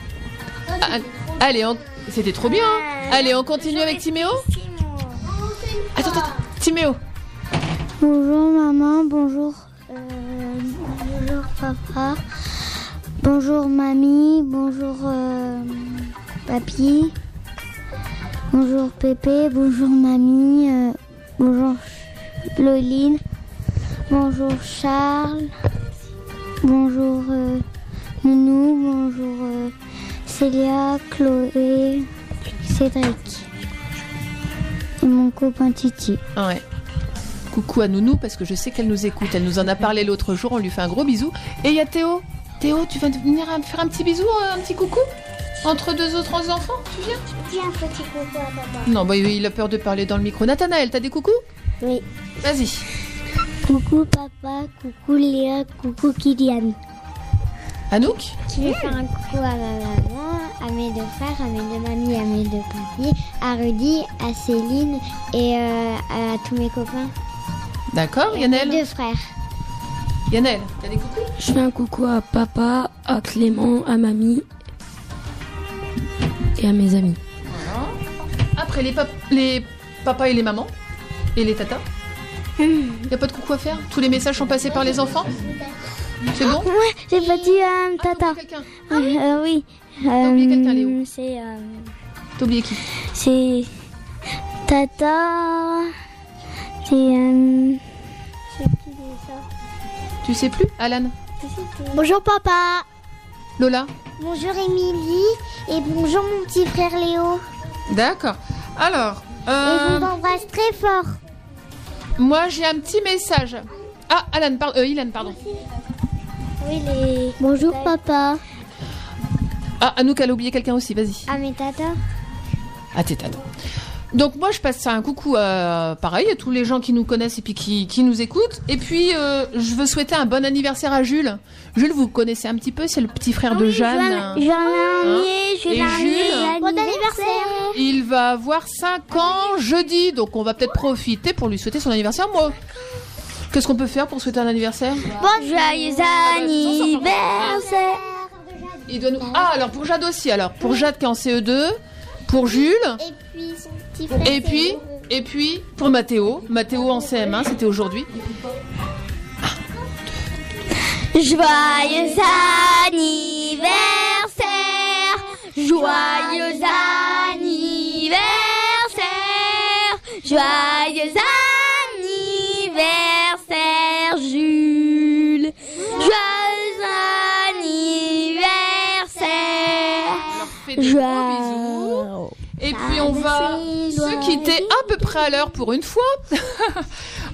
Ah, allez, on- c'était trop bien. hein. Allez, on continue avec Timéo Attends, attends, attends. Timéo. Bonjour maman, bonjour, euh, bonjour papa, bonjour mamie, bonjour euh, papy, bonjour Pépé, bonjour mamie, euh, bonjour Loline, bonjour Charles, bonjour euh, Nounou, bonjour Célia, Chloé, Cédric et mon copain Titi. Ouais. Coucou à Nounou parce que je sais qu'elle nous écoute. Elle nous en a parlé l'autre jour. On lui fait un gros bisou. Et il y a Théo. Théo, tu vas venir me faire un petit bisou, un petit coucou entre deux autres enfants. Tu viens? Dis un petit coucou à papa. Non, bah il a peur de parler dans le micro. Nathanaël, t'as des coucous? Oui. Vas-y. Coucou papa, coucou Léa, coucou Kylian. Anouk? Je vais faire un coucou à ma maman, à mes deux frères, à mes deux mamies, à mes deux papis, à Rudy, à Céline et euh, à tous mes copains. D'accord, Mes Yannel deux frères. Yannel, t'as des coucous? Je fais un coucou à papa, à Clément, à mamie et à mes amis. Voilà. Après, les, pap- les papas et les mamans et les tatas? Y a pas de coucou à faire? Tous les messages sont passés par les enfants? C'est bon? Ouais, j'ai pas dit euh, tata. Euh, euh, oui. oublié quelqu'un, Léo. C'est. euh, T'as oublié qui? c'est. Tata. C'est. euh, Tu sais plus Alan Bonjour papa. Lola Bonjour Émilie. Et bonjour mon petit frère Léo. D'accord. Alors, Et euh, je vous embrasse très fort. moi j'ai un petit message. Ah, Alan, pardon. Euh, Ilan, pardon. Oui, les. Bonjour papa. Ah, Anouk, elle a oublié quelqu'un aussi, vas-y. Ah, mais tata. Ah, t'es tata. Donc moi je passe un coucou à pareil à tous les gens qui nous connaissent et puis qui, qui nous écoutent. Et puis euh, je veux souhaiter un bon anniversaire à Jules. Jules, vous connaissez un petit peu, c'est le petit frère de Jeanne. Jeanne Jeanne Jules Bon anniversaire. Il va avoir 5 ans jeudi, donc on va peut-être profiter pour lui souhaiter son anniversaire. Moi, qu'est-ce qu'on peut faire pour souhaiter un anniversaire? Bon joyeux anniversaire. Il doit nous... Ah, alors pour Jade aussi, alors pour Jade qui est en CE2, pour Jules, Et puis son petit frère. Et puis, et puis pour Mathéo, Mathéo en CM1, c'était aujourd'hui. Joyeux anniversaire. Joyeux anniversaire. Joyeux anniversaire, Jules. Joyeux anniversaire. fait des gros bisous. Et puis on va se quitter à peu près à l'heure pour une fois. *laughs*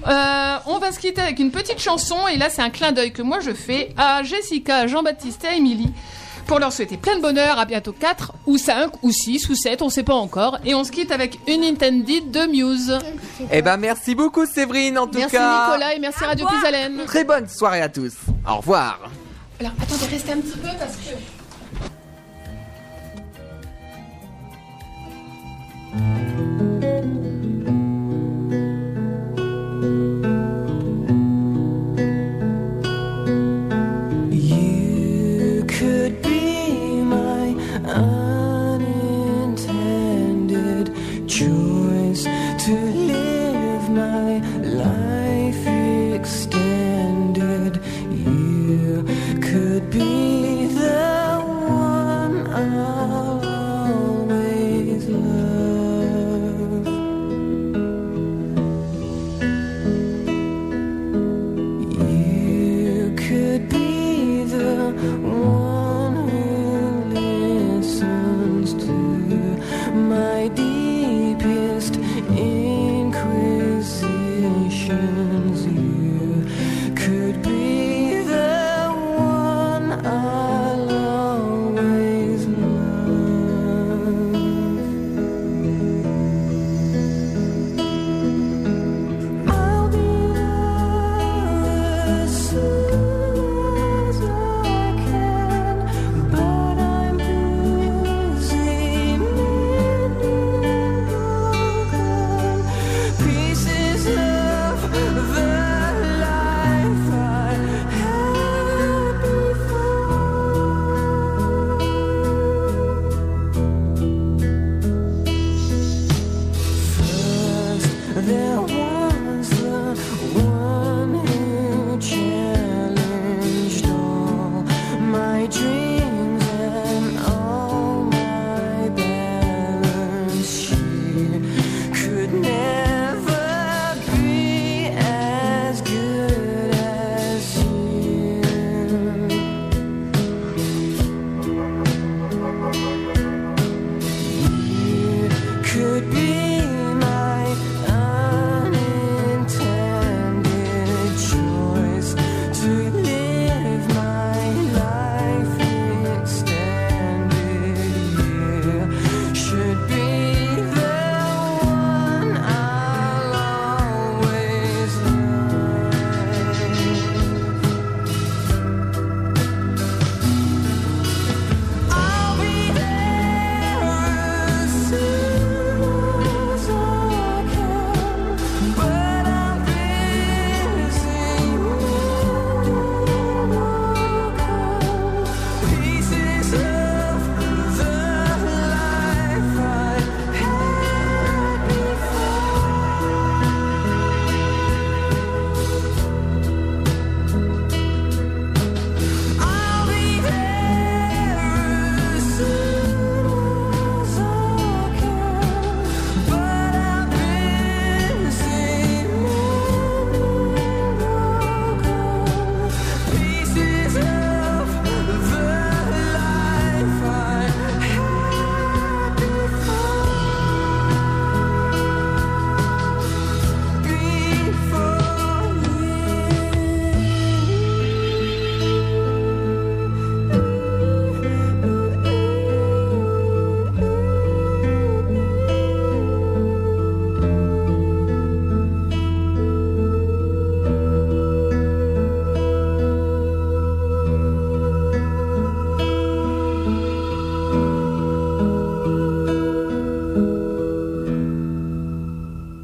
Euh, on va se quitter avec une petite chanson et là c'est un clin d'œil que moi je fais à Jessica, Jean-Baptiste et à Émilie pour leur souhaiter plein de bonheur, à bientôt 4 ou 5 ou 6 ou 7, on sait pas encore. Et on se quitte avec une Intended de Muse. Eh ben merci beaucoup Séverine en tout Merci cas. Nicolas et merci Radio Pisalène. Très bonne soirée à tous. Au revoir. Alors attendez, restez un petit peu parce que... Música